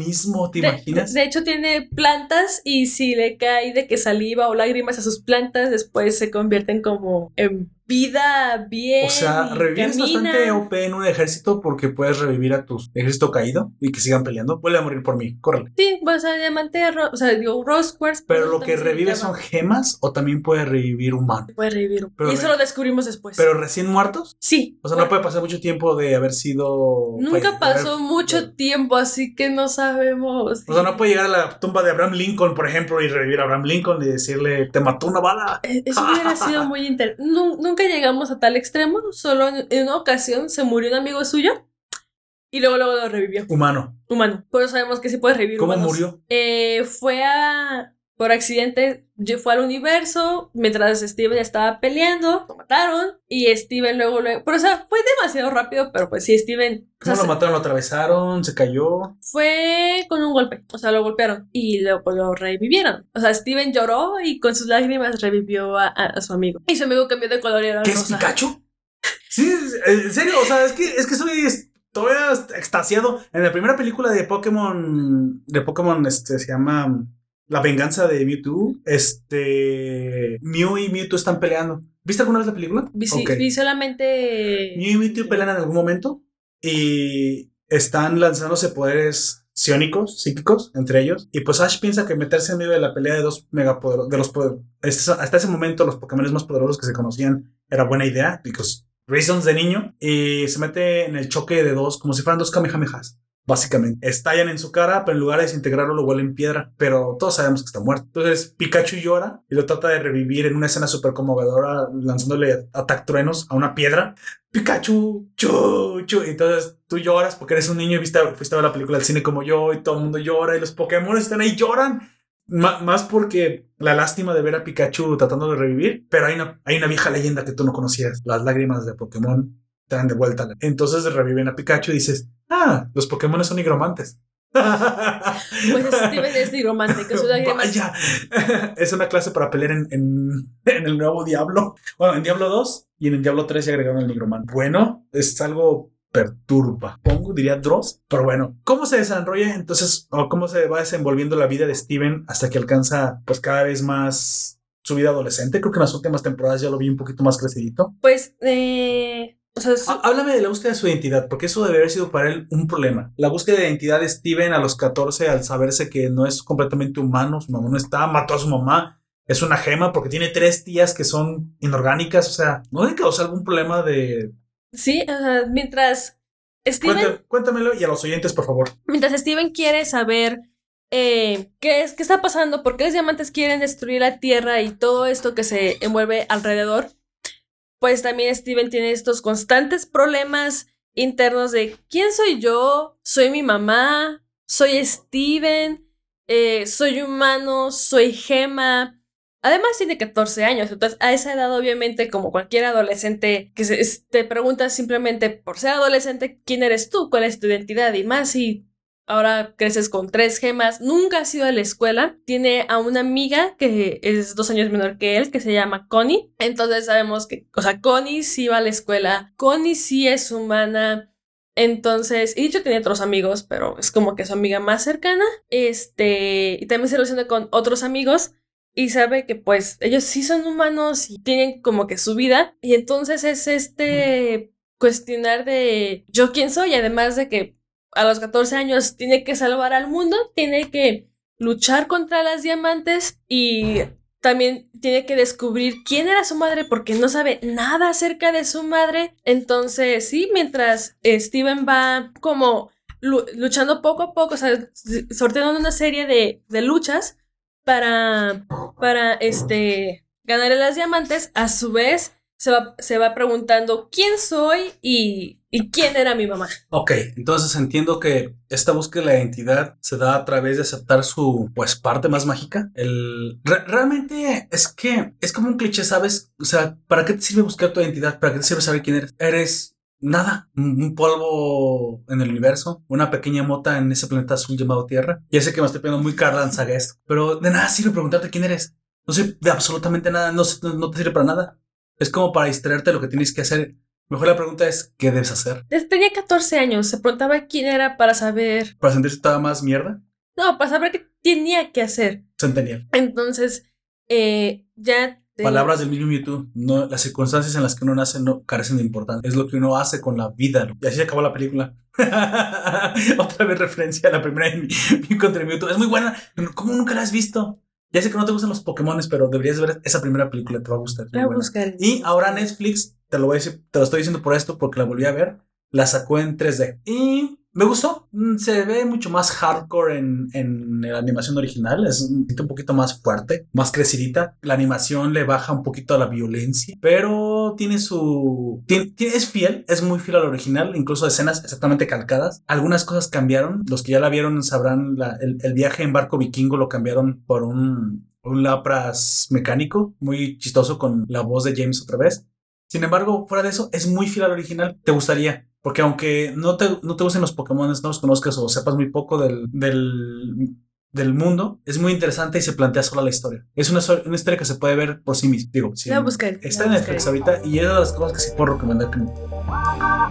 De- imaginas? De, hecho, tiene plantas y si le cae de que saliva o lágrimas a sus plantas, después se convierten como en vida bien. o sea, revivir es bastante OP en un ejército porque puedes revivir a tu ejército caído y que sigan peleando. Vuelve a morir por mí, córrele. Sí, pues, sea, diamante, o sea, digo, rose quartz. Pero pues, lo que revive son gemas o también puede revivir humanos. Puede revivir. Pero y eso lo descubrimos después. Pero recién muertos. sí. O sea, no puede pasar mucho tiempo de haber sido. Nunca pasó haber- mucho tiempo, así que no sabemos. O sea, no puede llegar a la tumba de Abraham Lincoln, por ejemplo, y revivir a Abraham Lincoln y decirle, te mató una bala. Eh, Eso hubiera sido muy interesante. Nunca llegamos a tal extremo, solo en, una ocasión se murió un amigo suyo y luego, luego lo revivió. Humano. Humano. Por eso sabemos que sí puede revivir ¿Cómo humanos. murió? Eh, fue a. Por accidente, yo fue al universo mientras Steven estaba peleando, lo mataron y Steven luego, luego. Pero, o sea, fue demasiado rápido, pero pues sí, Steven. o sea, ¿Cómo lo mataron? ¿Lo atravesaron? ¿Se cayó? fue con un golpe, o sea, lo golpearon y luego lo revivieron. O sea, Steven lloró y con sus lágrimas revivió a, a- a su amigo. Y su amigo cambió de color y era ¿Qué es rosa. Pikachu? Sí, en serio, o sea, es que, es que soy todavía extasiado. En la primera película de Pokémon, de Pokémon, este, se llama la venganza de Mewtwo, este. Mew y Mewtwo están peleando. ¿Viste alguna vez la película? Vi, sí- Ok. vi solamente. Mew y Mewtwo pelean en algún momento y están lanzándose poderes psiónicos, psíquicos, entre ellos. Y pues Ash piensa que meterse en medio de la pelea de dos megapoderosos, de los poder- hasta ese momento los Pokémon más poderosos que se conocían era buena idea, because reasons de niño, y se mete en el choque de dos, como si fueran dos Kamehamehas. Básicamente, estallan en su cara, pero en lugar de desintegrarlo lo vuelven piedra. Pero todos sabemos que está muerto. Entonces Pikachu llora y lo trata de revivir en una escena súper conmovedora, lanzándole atac truenos a una piedra. Pikachu, chu, chu. Entonces tú lloras porque eres un niño y viste, fuiste a ver la película del cine como yo y todo el mundo llora y los Pokémon están ahí lloran. Más porque la lástima de ver a Pikachu tratando de revivir, pero hay una, hay una vieja leyenda que tú no conocías. Las lágrimas de Pokémon te dan de vuelta. Entonces reviven a Pikachu y dices, ah, los Pokémon son nigromantes. Pues Steven es nigromante, sus lágrimas. Es una clase para pelear en, en- en el nuevo Diablo. Bueno, en Diablo 2 y en el Diablo 3 ya agregaron el nigromante. Bueno, es algo perturba. Pongo, diría Dross. Pero bueno, ¿cómo se desarrolla entonces o cómo se va desenvolviendo la vida de Steven hasta que alcanza pues cada vez más su vida adolescente? Creo que en las últimas temporadas ya lo vi un poquito más crecidito. Pues, eh. O sea, su- Há- Háblame de la búsqueda de su identidad, porque eso debe haber sido para él un problema. La búsqueda de identidad de Steven a los 14 al saberse que no es completamente humano, su mamá no está, mató a su mamá, es una gema porque tiene tres tías que son inorgánicas, o sea, ¿no le causó algún problema de... sí, o sea, mientras Steven, Cuéntame- cuéntamelo y a los oyentes, por favor. mientras Steven quiere saber eh, qué es, qué está pasando, por qué los diamantes quieren destruir la Tierra y todo esto que se envuelve alrededor, pues también Steven tiene estos constantes problemas internos de quién soy yo, soy mi mamá, soy Steven, eh, soy humano, soy gema. Además tiene 14 años, entonces a esa edad obviamente como cualquier adolescente que se, te preguntas simplemente por ser adolescente, ¿quién eres tú? ¿Cuál es tu identidad? Y más si ahora creces con tres gemas, nunca has ido a la escuela, tiene a una amiga que es dos años menor que él, que se llama Connie, entonces sabemos que, o sea, Connie sí va a la escuela, Connie sí es humana, entonces, y dicho tiene otros amigos, pero es como que su amiga más cercana, este, y también se relaciona con otros amigos, y sabe que pues ellos sí son humanos y tienen como que su vida. Y entonces es este cuestionar de yo quién soy, además de que a los 14 años tiene que salvar al mundo, tiene que luchar contra las diamantes y también tiene que descubrir quién era su madre porque no sabe nada acerca de su madre. Entonces, sí, mientras Steven va como lu- luchando poco a poco, o sea, sorteando una serie de, de luchas para, para este, ganar las diamantes, a su vez se va, se va preguntando quién soy y, y quién era mi mamá. Ok, entonces entiendo que esta búsqueda de la identidad se da a través de aceptar su, pues, parte más mágica. El, re- realmente es que es como un cliché, ¿sabes? O sea, ¿para qué te sirve buscar tu identidad? ¿Para qué te sirve saber quién eres? Eres nada, un polvo en el universo, una pequeña mota en ese planeta azul llamado Tierra. Ya sé que me estoy poniendo muy Carlan Saga esto, pero de nada sirve preguntarte quién eres. No sé de absolutamente nada, no, no, te sirve para nada. Es como para distraerte lo que tienes que hacer. Mejor la pregunta es, ¿qué debes hacer? Tenía 14 años, se preguntaba quién era para saber, ¿Para sentirse todavía más mierda? no, para saber qué tenía que hacer. Centennial. Entonces, eh, ya... te- Palabras del mismo Mewtwo. No, las circunstancias en las que uno nace no carecen de importancia. Es lo que uno hace con la vida. Y así acabó la película. Otra vez referencia a la primera de contra Mewtwo. Es muy buena. ¿Cómo nunca la has visto? Ya sé que no te gustan los Pokémon, pero deberías ver esa primera película. Te va a gustar. es muy Voy a buena. buscar. Y ahora Netflix, te lo voy a decir, te lo estoy diciendo por esto, porque la volví a ver, la sacó en 3D. Y me gustó. Mm, Se ve mucho más hardcore en, en la animación original. Es un poquito- más fuerte, más crecidita. La animación le baja un poquito a la violencia, pero tiene su. es fiel, es muy fiel al original, incluso escenas exactamente calcadas. Algunas cosas cambiaron. Los que ya la vieron sabrán el, el viaje en barco vikingo lo cambiaron por un un Lapras mecánico, muy chistoso con la voz de James otra vez. Sin embargo, fuera de eso, es muy fiel al original. Te gustaría, porque aunque no te, no te gusten los Pokémon, no los conozcas o sepas muy poco del, del, del mundo, es muy interesante y se plantea sola la historia. Es una, una historia que se puede ver por sí misma. Digo, sí, La está la en Netflix buscaré. ahorita y es de las cosas que sí puedo recomendar. que-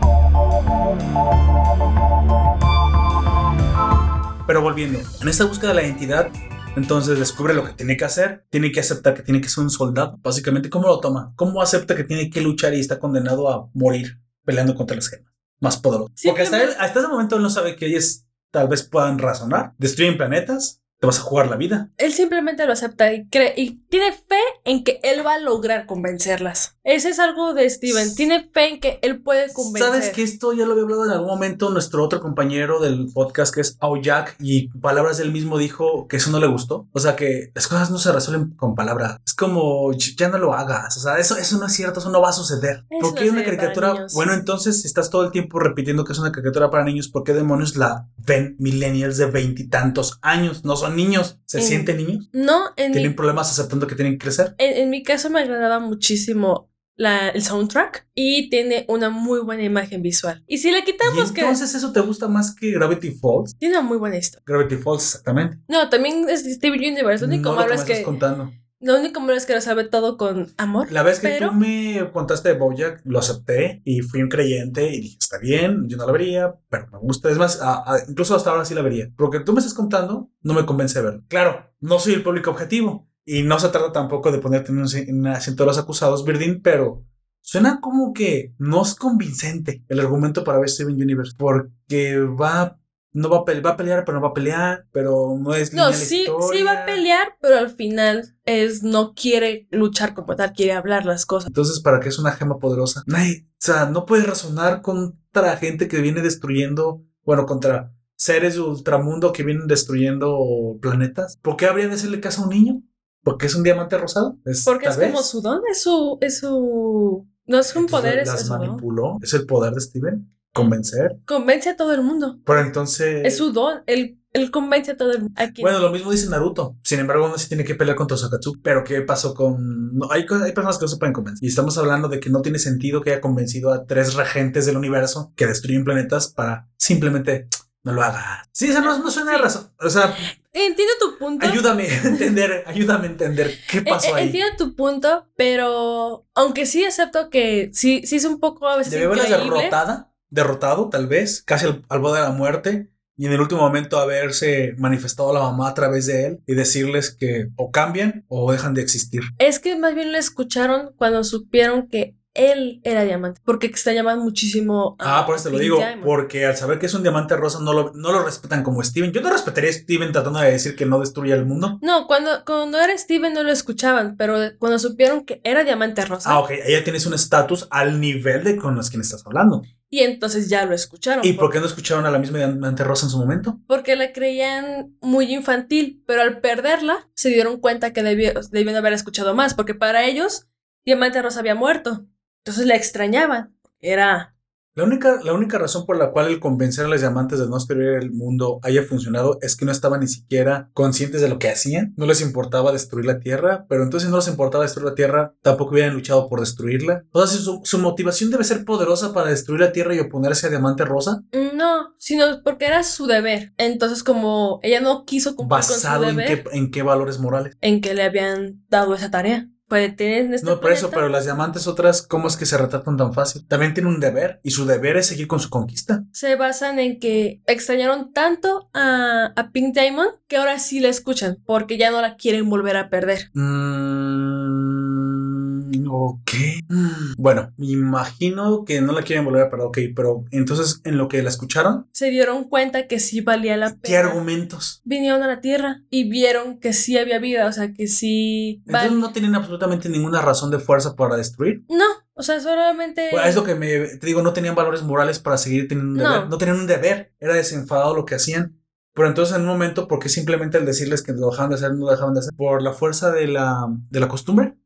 Pero volviendo, en esta búsqueda de la identidad, Entonces descubre lo que tiene que hacer, tiene que aceptar que tiene que ser un soldado. Básicamente, ¿cómo lo toma? ¿Cómo acepta que tiene que luchar y está condenado a morir peleando contra las gemas? Más poderoso. Porque hasta, él, hasta ese momento él no sabe que ellas tal vez puedan razonar. Destruyen planetas, te vas a jugar la vida. Él simplemente lo acepta y cree y tiene fe en que él va a lograr convencerlas. Ese es algo de Steven. Tiene fe en que él puede convencer. Sabes que esto ya lo había hablado en algún momento nuestro otro compañero del podcast que es Jack y palabras él mismo dijo que eso no le gustó. O sea que las cosas no se resuelven con palabras. Es como ya no lo hagas. O sea, eso, eso no es cierto, eso no va a suceder. Eso ¿Por qué no una caricatura? Bueno, entonces estás todo el tiempo repitiendo que es una caricatura para niños, ¿por qué demonios la ven millennials de veintitantos años? No son niños, se En- sienten niños. No, en mi, Tienen problemas aceptando que tienen que crecer. en, en mi caso me agradaba muchísimo la, el soundtrack y tiene una muy buena imagen visual. Y si le quitamos que entonces eso te gusta más que Gravity Falls. tiene una muy buena historia. Gravity Falls, exactamente. No, también es Steven Universe. Lo único No malo que es me estás que contando. Lo único malo es que lo sabe todo con amor. La vez que Pero- tú me contaste de Bojack, lo acepté y fui un creyente y dije, está bien, yo no la vería, pero me gusta. Es más, a- a- incluso hasta ahora sí la vería. Porque tú me estás contando, no me convence de verlo. Claro, no soy el público objetivo y no se trata tampoco de ponerte en un, en un asiento de los acusados, Birdin, pero suena como que no es convincente el argumento para ver Steven Universe. Porque va... No va a, pelear, va a pelear, pero no va a pelear, pero no es No, sí, sí va a pelear, pero al final es no quiere luchar como tal, quiere hablar las cosas. Entonces, ¿para qué es una gema poderosa? Nadie, o sea, no puedes razonar contra gente que viene destruyendo, bueno, contra seres de ultramundo que vienen destruyendo planetas. ¿Por qué habría de hacerle caso a un niño? ¿Porque es un diamante rosado? Es, Porque es como su don, es su, es su, no es un Entonces, poder, es, las manipuló. Es el poder de Steven. Convencer. Convence a todo el mundo. Pero entonces. Es su don, él, él convence a todo el mundo. Bueno, lo mismo dice Naruto. Sin embargo, no se tiene que pelear contra Sakatsu. Pero ¿qué pasó con.? no, hay, hay personas que no se pueden convencer. Y estamos hablando de que no tiene sentido que haya convencido a tres regentes del universo que destruyen planetas para simplemente no lo hagas. Sí, esa no, no suena de Sí. razón. O sea, Entiendo tu punto. ayúdame a entender, ayúdame a entender qué Eh, pasó eh, ahí. Entiendo tu punto, pero aunque sí acepto que sí, sí es un poco a veces Debe haberla increíble. derrotada, derrotado, tal vez, casi al, al borde de la muerte. Y en el último momento haberse manifestado a la mamá a través de él y decirles que o cambian o dejan de existir. Es que más bien lo escucharon cuando supieron que él era diamante, porque extrañaban muchísimo a Ah, por eso te lo digo, Diamond. porque al saber que es un diamante rosa no lo, no lo respetan como Steven. Yo no respetaría a Steven tratando de decir que no destruya el mundo. No, cuando, cuando era Steven no lo escuchaban, pero cuando supieron que era diamante rosa, Ah, ok, ella tienes un estatus al nivel de con los quien estás hablando. Y entonces ya lo escucharon. ¿Y por qué no escucharon a la misma diamante rosa en su momento? Porque la creían muy infantil, pero al perderla se dieron cuenta que debió- debían haber escuchado más, porque para ellos Diamante Rosa había muerto. Entonces la extrañaban. Era La única, la única razón por la cual el convencer a los diamantes de no destruir el mundo haya funcionado es que no estaban ni siquiera conscientes de lo que hacían. No les importaba destruir la Tierra, pero entonces no les importaba destruir la Tierra, tampoco hubieran luchado por destruirla. Entonces su, su motivación debe ser poderosa para destruir la Tierra y oponerse a Diamante Rosa, No, sino porque era su deber. Entonces, como ella no quiso cumplir basado con en su deber, qué, en qué valores morales. en que le habían dado esa tarea. Puede tener en este No, por eso, pero las diamantes otras, ¿cómo es que se retratan tan fácil? También tienen un deber y su deber es seguir con su conquista. se basan en que extrañaron tanto a, a Pink Diamond que ahora sí la escuchan, porque ya no la quieren volver a perder. Mm, ok. Mm, Bueno, me imagino que no la quieren volver a perder, ok, pero entonces en lo que la escucharon, Se dieron cuenta que sí valía la ¿qué pena. argumentos? Vinieron a la Tierra y vieron que sí había vida, o sea, que sí... Entonces no tienen absolutamente ninguna razón de fuerza para destruir. No, o sea, solamente... Bueno, es lo que me, te digo, no tenían valores morales para seguir teniendo un No. deber. No tenían un deber, era desenfadado lo que hacían. Pero entonces en un momento, ¿por qué simplemente al decirles que lo dejaban de hacer, no lo dejaban de hacer? ¿Por la fuerza de la, de la costumbre?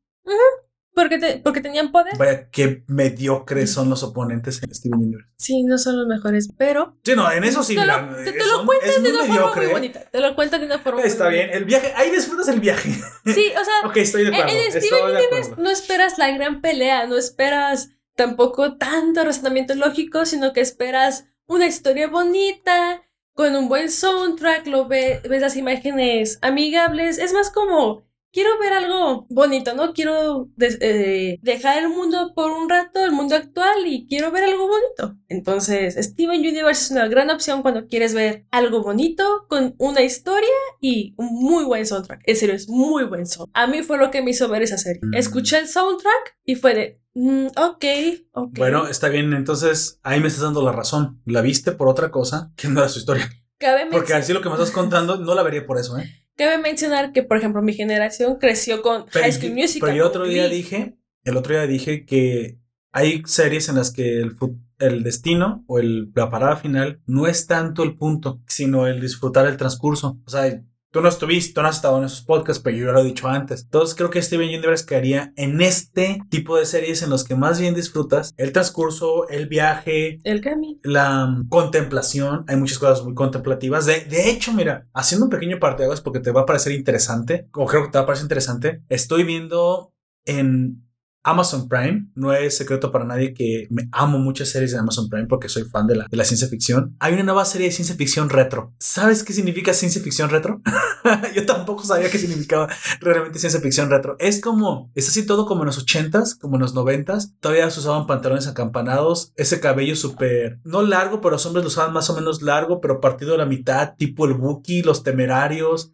Porque, te- porque tenían poder. Vaya, qué mediocres son los oponentes en Steven Universe. Sí, no son los mejores, pero... Sí, no, en eso sí. te mira, lo, te, te lo cuentan es de una forma muy bonita. Te lo cuentan de una forma Está muy bien, bonita. el viaje, ahí disfrutas el viaje. Sí, o sea, ok, estoy de acuerdo. en Steven Universe no esperas la gran pelea, no esperas tampoco tanto razonamiento lógico, sino que esperas una historia bonita, con un buen soundtrack, lo ve- ves las imágenes amigables. Es más como quiero ver algo bonito, ¿no? Quiero eh, dejar el mundo por un rato, el mundo actual, y quiero ver algo bonito. Entonces, Steven Universe es una gran opción cuando quieres ver algo bonito, con una historia y un muy buen soundtrack. En serio, es muy buen soundtrack. A mí fue lo que me hizo ver esa serie. Mm. Escuché el soundtrack y fue de, mm, ok, ok. Bueno, está bien, entonces ahí me estás dando la razón. La viste por otra cosa que no era su historia. Cabe, Porque así lo que me estás contando no la vería por eso, ¿eh? Cabe mencionar que, por ejemplo, mi generación creció con Pero, High School Musical. pero yo otro día Glee. dije, el otro día dije que hay series en las que el, el destino o el, la parada final no es tanto el punto, sino el disfrutar el transcurso. O sea, tú no estuviste, tú no has estado en esos podcasts, pero yo ya lo he dicho antes. Entonces creo que Steven Universe caería en este tipo de series en los que más bien disfrutas el transcurso, el viaje, El camino. la mm, contemplación, hay muchas cosas muy contemplativas. De, de hecho, mira, haciendo un pequeño parteaguas porque te va a parecer interesante, o creo que te va a parecer interesante, estoy viendo en Amazon Prime, no es secreto para nadie que me amo muchas series de Amazon Prime porque soy fan de la, de la ciencia ficción. Hay una nueva serie de ciencia ficción retro. ¿Sabes qué significa ciencia ficción retro? Yo tampoco sabía qué significaba realmente ciencia ficción retro. Es como, es así todo como en los 80s, como en los 90s. Todavía se usaban pantalones acampanados, ese cabello súper, no largo, pero los hombres lo usaban más o menos largo, pero partido a la mitad, tipo el Buki, los temerarios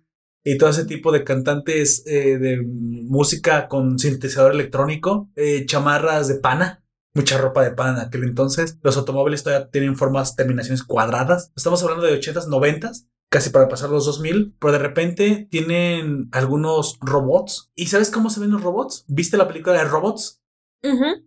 y todo ese tipo de cantantes eh, de música con sintetizador electrónico, eh, chamarras de pana. Mucha ropa de pana en aquel entonces. Los automóviles todavía tienen formas, terminaciones cuadradas. Estamos hablando de 80s, 90s casi para pasar los 2000, pero de repente tienen algunos robots. ¿Y sabes cómo se ven los robots? ¿Viste la película de robots?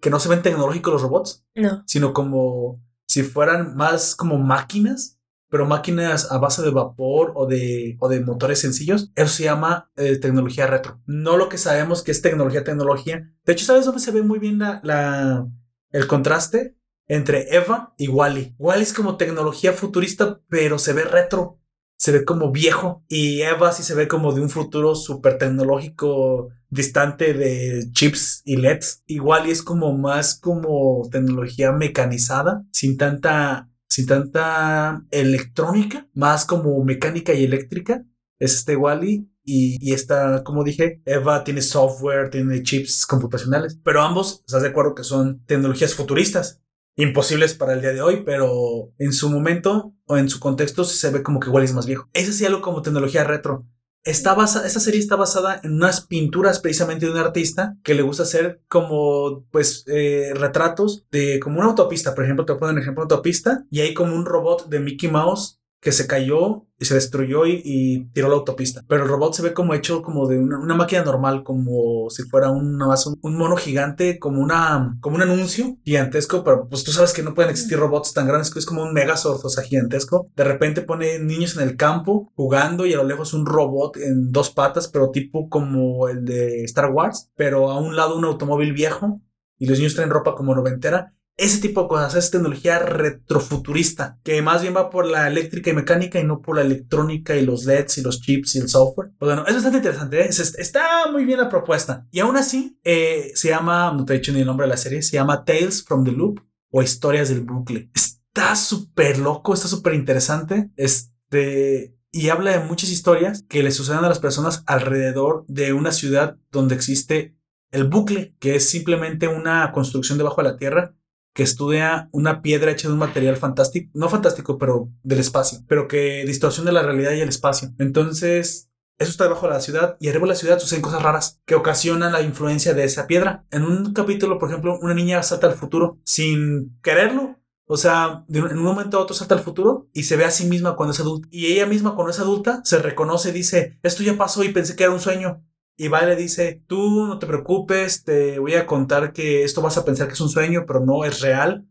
Que no se ven tecnológicos los robots, No. sino como si fueran más como máquinas, pero máquinas a base de vapor o de, o de motores sencillos. Eso se llama eh, tecnología retro. No lo que sabemos que es tecnología, tecnología. De hecho, ¿sabes dónde se ve muy bien la, la- el contraste? Entre Eva y Wally. Wally es como tecnología futurista, pero se ve retro se ve como viejo y Eva sí se ve como de un futuro súper tecnológico distante de chips y LEDs. Y es como más como tecnología mecanizada, sin tanta, sin tanta electrónica, más como mecánica y eléctrica. Es este Wally y, y esta, como dije, Eva tiene software, tiene chips computacionales, pero ambos, ¿estás de acuerdo que son tecnologías futuristas? imposibles para el día de hoy, pero en su momento o en su contexto se ve como que igual es más viejo. Ese sí algo como tecnología retro. Está basa, esta serie está basada en unas pinturas precisamente de un artista que le gusta hacer como pues eh, retratos de como una autopista, por ejemplo, te voy a poner un ejemplo de autopista y hay como un robot de Mickey Mouse que se cayó y se destruyó y, y tiró la autopista. Pero el robot se ve como hecho como de una, una máquina normal, como si fuera una, más un, un mono gigante, como una como un anuncio gigantesco, pero pues tú sabes que no pueden existir robots tan grandes, que es como un megazord, o sea, gigantesco. De repente pone niños en el campo jugando y a lo lejos un robot en dos patas, pero tipo como el de Star Wars, pero a un lado un automóvil viejo y los niños traen ropa como noventera ese tipo de cosas, es tecnología retrofuturista, que más bien va por la eléctrica y mecánica y no por la electrónica y los LEDs y los chips y el software. Pues bueno, es bastante interesante, ¿eh? Es- está muy bien la propuesta. Y aún así, eh, se llama, no te he dicho ni el nombre de la serie, se llama Tales from the Loop o Historias del Bucle. Está súper loco, está súper interesante. Este, y habla de muchas historias que le suceden a las personas alrededor de una ciudad donde existe el bucle, que es simplemente una construcción debajo de la tierra que estudia una piedra hecha de un material fantástico, no fantástico, pero del espacio, pero que distorsiona la realidad y el espacio. Entonces, eso está debajo de la ciudad y arriba de la ciudad suceden cosas raras que ocasionan la influencia de esa piedra. En un capítulo, por ejemplo, una niña salta al futuro sin quererlo. O sea, en un momento a otro salta al futuro y se ve a sí misma cuando es adulta. Y ella misma cuando es adulta se reconoce y dice, esto ya pasó y pensé que era un sueño. Y va y le dice, tú no te preocupes, te voy a contar que esto vas a pensar que es un sueño, pero no es real.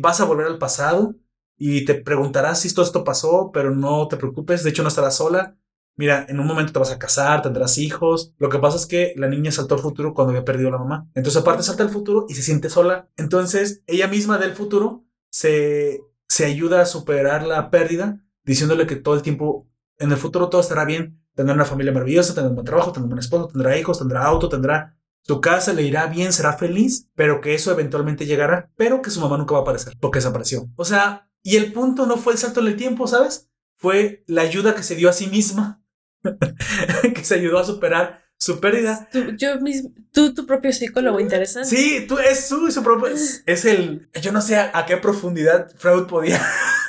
Vas a volver al pasado y te preguntarás si todo esto pasó, pero no te preocupes, de hecho no estarás sola. Mira, en un momento te vas a casar, tendrás hijos. Lo que pasa es que la niña saltó al futuro cuando había perdido a la mamá. Entonces aparte salta al futuro y se siente sola. Entonces ella misma del futuro se, se ayuda a superar la pérdida diciéndole que todo el tiempo en el futuro todo estará bien. Tendrá una familia maravillosa, tendrá un buen trabajo, tendrá un buen esposo, tendrá hijos, tendrá auto, tendrá su casa, le irá bien, será feliz, pero que eso eventualmente llegará, pero que su mamá nunca va a aparecer porque desapareció. O sea, y el punto no fue el salto en el tiempo, ¿sabes? Fue la ayuda que se dio a sí misma, que se ayudó a superar su pérdida. Tú, yo mismo, tú, tu propio psicólogo, interesante. Sí, tú es su, su propio. Es, es el. Yo no sé a, a qué profundidad Freud podía,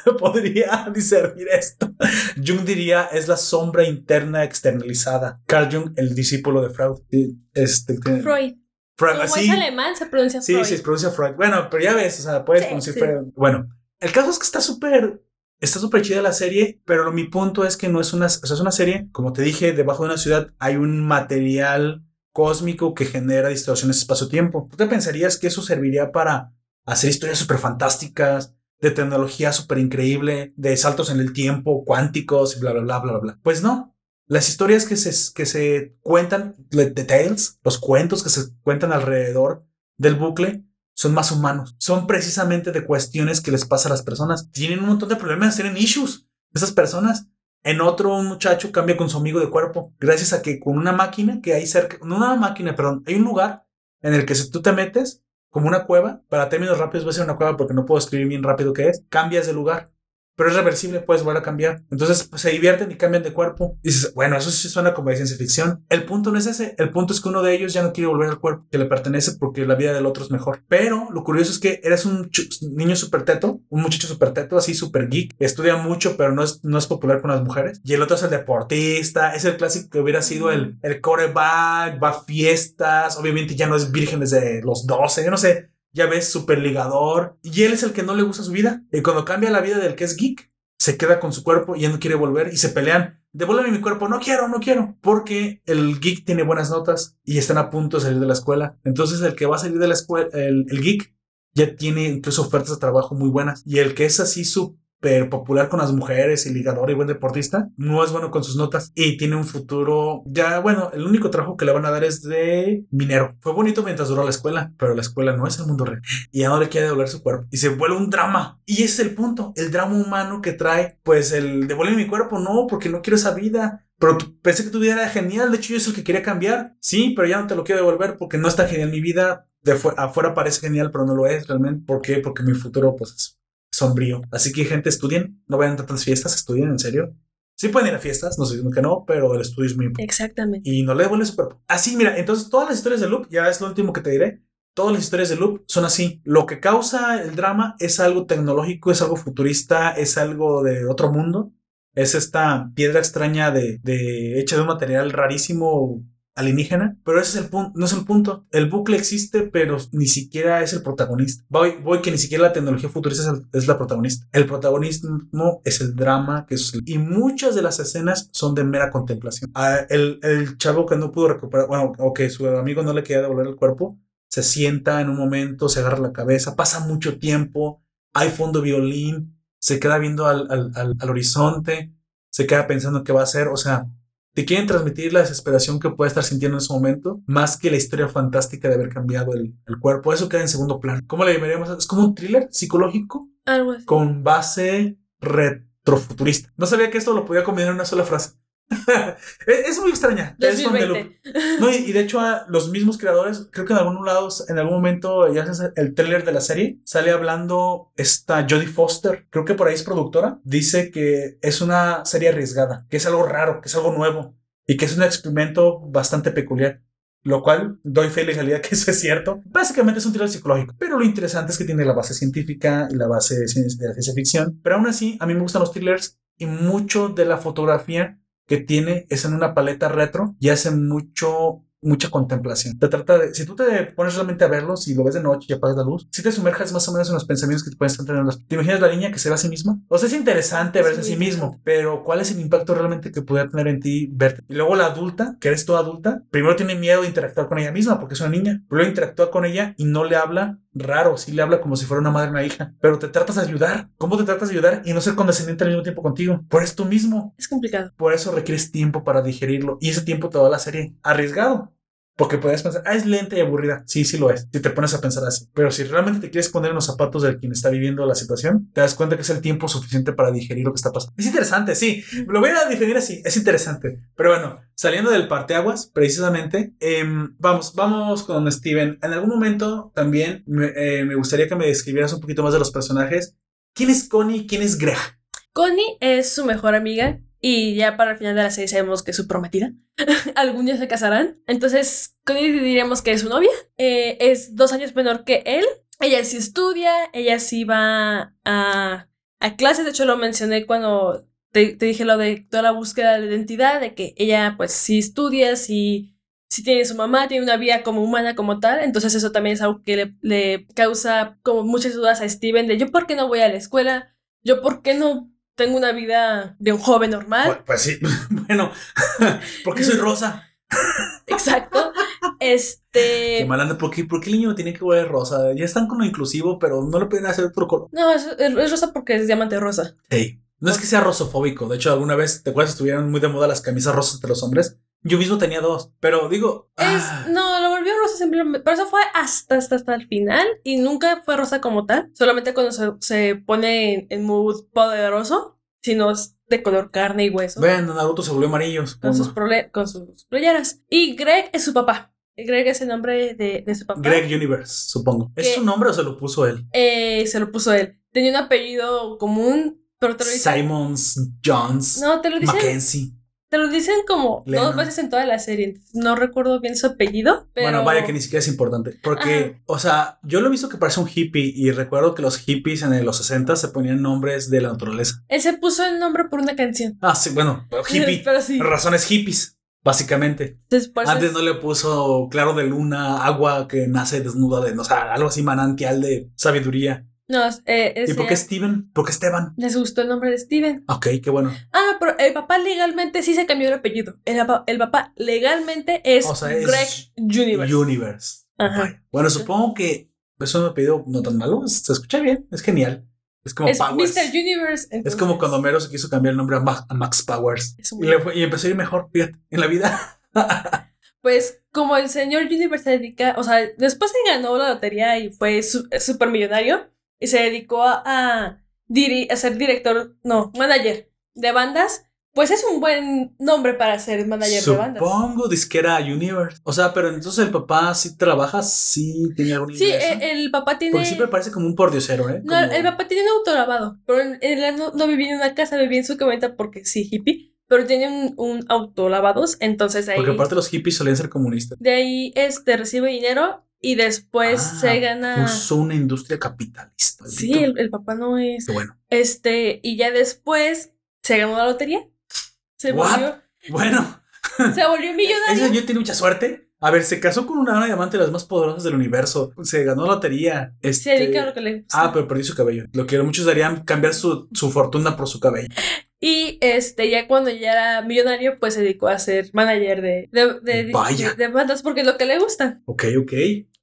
podría discernir esto. Jung diría es la sombra interna externalizada. Carl Jung, el discípulo de Freud. Este, Freud. Freud, Como sí, es alemán, se pronuncia sí, Freud. sí, se pronuncia Freud. Bueno, pero ya ves, o sea, puedes Sí, pronunciar sí. Freud. Bueno, el caso es que está súper. Está súper chida la serie, pero mi punto es que no es una, o sea, es una serie, como te dije, debajo de una ciudad hay un material cósmico que genera distorsiones espacio-tiempo. ¿Tú te pensarías que eso serviría para hacer historias súper fantásticas, de tecnología súper increíble, de saltos en el tiempo, cuánticos y bla, bla, bla, bla, bla? Pues no. Las historias que se, que se cuentan, the tales, los cuentos que se cuentan alrededor del bucle, son más humanos. Son precisamente de cuestiones que les pasa a las personas. Tienen un montón de problemas, tienen issues. Esas personas. En otro, un muchacho cambia con su amigo de cuerpo. Gracias a que con una máquina que hay cerca, no una máquina, perdón, hay un lugar en el que si tú te metes, como una cueva, para términos rápidos voy a ser una cueva porque no puedo escribir bien rápido qué es, cambias de lugar. Pero es reversible, puedes volver a cambiar. Entonces pues, se divierten y cambian de cuerpo. Y dices, bueno, eso sí suena como de ciencia ficción. El punto no es ese. El punto es que uno de ellos ya no quiere volver al cuerpo que le pertenece porque la vida del otro es mejor. Pero lo curioso es que eres un niño súper teto, un muchacho súper teto, así súper geek. Estudia mucho, pero no es, no es popular con las mujeres. Y el otro es el deportista. Es el clásico que hubiera sido el, el coreback, va a fiestas. Obviamente ya no es virgen desde los 12. Yo no sé ya ves, super ligador. Y él es el que no le gusta su vida. Y cuando cambia la vida del que es geek, se queda con su cuerpo y ya no quiere volver y se pelean. Devuélveme mi cuerpo, no quiero, no quiero. Porque el geek tiene buenas notas y están a punto de salir de la escuela. Entonces el que va a salir de la escuela, el, el geek, ya tiene incluso ofertas de trabajo muy buenas. Y el que es así súper popular con las mujeres y ligador y buen deportista, no es bueno con sus notas y tiene un futuro ya, bueno, el único trabajo que le van a dar es de minero. Fue bonito mientras duró la escuela, pero la escuela no es el mundo real y no le quiere devolver su cuerpo y se vuelve un drama. Y ese es el punto, el drama humano que trae, pues el devuelve mi cuerpo, no, porque no quiero esa vida. Pero pensé que tu vida era genial, de hecho yo es el que quería cambiar. Sí, pero ya no te lo quiero devolver porque no está genial mi vida. De fu- afuera parece genial, pero no lo es realmente. ¿Por qué? Porque mi futuro pues es sombrío. Así que gente, estudien, no vayan a tantas fiestas, estudien en serio. Sí pueden ir a fiestas, no diciendo que no, pero el estudio es muy importante Exactamente. y no le devuelve su cuerpo. Así, mira, entonces todas las historias de Loop, ya es lo último que te diré, todas las historias de Loop son así. Lo que causa el drama es algo tecnológico, es algo futurista, es algo de otro mundo. Es esta piedra extraña de, de hecha de un material rarísimo alienígena, pero ese es el punto, no es el punto. El bucle existe, pero ni siquiera es el protagonista. Voy, voy que ni siquiera la tecnología futurista es, el- es la protagonista. El protagonismo es el drama que es, y muchas de las escenas son de mera contemplación. Ah, el, el chavo que no pudo recuperar, bueno, o que su amigo no le quería devolver el cuerpo, se sienta en un momento, se agarra la cabeza, pasa mucho tiempo, hay fondo violín, se queda viendo al, al, al, al horizonte, se queda pensando qué va a hacer, o sea, te quieren transmitir la desesperación que puede estar sintiendo en ese momento, más que la historia fantástica de haber cambiado el, el cuerpo. Eso queda en segundo plano. ¿Cómo le llamaríamos? Es como un thriller psicológico Algo así. con base retrofuturista. No sabía que esto lo podía combinar en una sola frase. es, muy extraña. Es donde lo- 2020. no, y, y de hecho, a los mismos creadores, creo que en algún lado, en algún momento, ya haces el trailer de la serie, sale hablando esta Jodie Foster, creo que por ahí es productora, dice que es una serie arriesgada, que es algo raro, que es algo nuevo y que es un experimento bastante peculiar. Lo cual doy fe y legalidad que eso es cierto. Básicamente es un thriller psicológico, pero lo interesante es que tiene la base científica y la base de, ciencia- de la ciencia ficción. Pero aún así, a mí me gustan los thrillers y mucho de la fotografía que tiene es en una paleta retro y hace mucho mucha contemplación. Te trata de, si tú te pones realmente a verlo, si lo ves de noche y apagas la luz, si te sumerjas más o menos en los pensamientos que te pueden estar teniendo. ¿Te imaginas la niña que se ve a sí misma? O sea, es interesante Es verse a muy sí mismo, pero ¿cuál es el impacto realmente que pudiera tener en ti verte? Y luego la adulta, que eres toda adulta, primero tiene miedo de interactuar con ella misma porque es una niña, pero luego interactúa con ella y no le habla raro, sí le habla como si fuera una madre o una hija, pero te tratas de ayudar. ¿Cómo te tratas de ayudar y no ser condescendiente al mismo tiempo contigo? Por eso tú mismo. Es complicado. Por eso requieres tiempo para digerirlo. Y ese tiempo te da la serie arriesgado. Porque puedes pensar, ah, es lenta y aburrida. Sí, sí lo es. Si te pones a pensar así. Pero si realmente te quieres poner en los zapatos de quien está viviendo la situación, te das cuenta que es el tiempo suficiente para digerir lo que está pasando. Es interesante, sí. Lo voy a definir así. Es interesante. Pero bueno, saliendo del parteaguas, precisamente, em, vamos, vamos con Steven. En algún momento también me, eh, me gustaría que me describieras un poquito más de los personajes. ¿Quién es Connie quién es Greg? Connie es su mejor amiga Y ya para el final de la serie sabemos que es su prometida. Algún día se casarán. Entonces, Connie diríamos que es su novia. Eh, es dos años menor que él. Ella sí estudia, ella sí va a, a clases. De hecho, lo mencioné cuando te, te dije lo de toda la búsqueda de identidad, de que ella pues sí estudia, sí, sí tiene su mamá, tiene una vida como humana como tal. Entonces eso también es algo que le, le causa como muchas dudas a Steven de yo por qué no voy a la escuela, yo por qué no tengo una vida de un joven normal. Pues, pues sí, bueno, porque soy rosa. Exacto. Qué Este. malanda, ¿por qué, ¿por qué el niño tiene que ver rosa? Ya están con lo inclusivo, pero no lo pueden hacer otro color. No, es, es rosa porque es diamante rosa. Hey, no es que sea rosofóbico. De hecho, alguna vez, ¿te acuerdas? Estuvieron muy de moda las camisas rosas entre los hombres. Yo mismo tenía dos, pero digo. Es, ah, no, lo simplemente. Pero eso fue hasta, hasta, hasta el final. Y nunca fue rosa como tal. Solamente cuando se, se pone en, en mood poderoso. Sino es de color carne y hueso. Bueno, Naruto se volvió amarillo. con sus, con sus playeras. Y Greg es su papá. Greg es el nombre de, de su papá. Greg Universe, supongo. ¿Es su nombre o se lo puso él? Eh, se lo puso él. Tenía un apellido común, pero te lo dicen. Simons Jones No, te lo. Mackenzie. Te lo dicen como dos veces en toda la serie. No recuerdo bien su apellido. Pero... Bueno, vaya que ni siquiera es importante. Porque, o sea, yo lo he visto que parece un hippie y recuerdo que los hippies en los 60 se ponían nombres de la naturaleza. Él se puso el nombre por una canción. Ah, sí, bueno, hippie. pero sí. Razones hippies, básicamente. Antes es- no le puso claro de luna, agua que nace desnuda de, o sea, algo así manantial de sabiduría. No, eh, ¿Y ese- por qué Steven? ¿Por qué Esteban? les gustó el nombre de Steven. Ok, qué bueno. Ah, pero el papá legalmente sí se cambió el apellido. El, papá- el papá legalmente es, O sea, es Greg Universe. Universe. Ajá. Bueno, supongo que eso me pidió no tan malo. Se escucha bien, es genial. Es como es Powers. Mr. Universe. Es como cuando Homero se quiso cambiar el nombre a, Ma- a Max Powers. Es Y, un- le fue- y empezó a ir mejor, fíjate, en la vida. Pues como el señor Universe se dedica, o sea, después se ganó la lotería y fue súper millonario y se dedicó a, diri- a ser director, no, manager de bandas, pues es un buen nombre para ser manager de bandas. Supongo disquera Universe. O sea, pero entonces el papá sí trabaja, sí tiene algún Sí, eh, el papá tiene... Porque siempre parece como un pordiosero, ¿eh? No, Como- el papá tiene un autolavado, pero él, él no, no vivía en una casa, vivía en su camioneta porque sí, hippie, pero tiene un, un autolavados, entonces ahí... Porque aparte los hippies solían ser comunistas. De ahí este, recibe dinero y después Ah, se gana... Puso una industria capitalista. Sí, el, el papá no es... Qué bueno. Este, y ya después se ganó la lotería. Se What? volvió, Bueno, se volvió millonario. ese yo tiene mucha suerte. A ver, se casó con una dama diamante de las más poderosas del universo. Se ganó la lotería. Se Este... dedica a lo que le gusta. Ah, pero perdió su cabello. Lo que muchos darían cambiar su, su fortuna por su cabello. Y este, ya cuando ya era millonario, pues se dedicó a ser manager de, de, de, Vaya. de- de bandas porque es lo que le gusta. Ok, ok.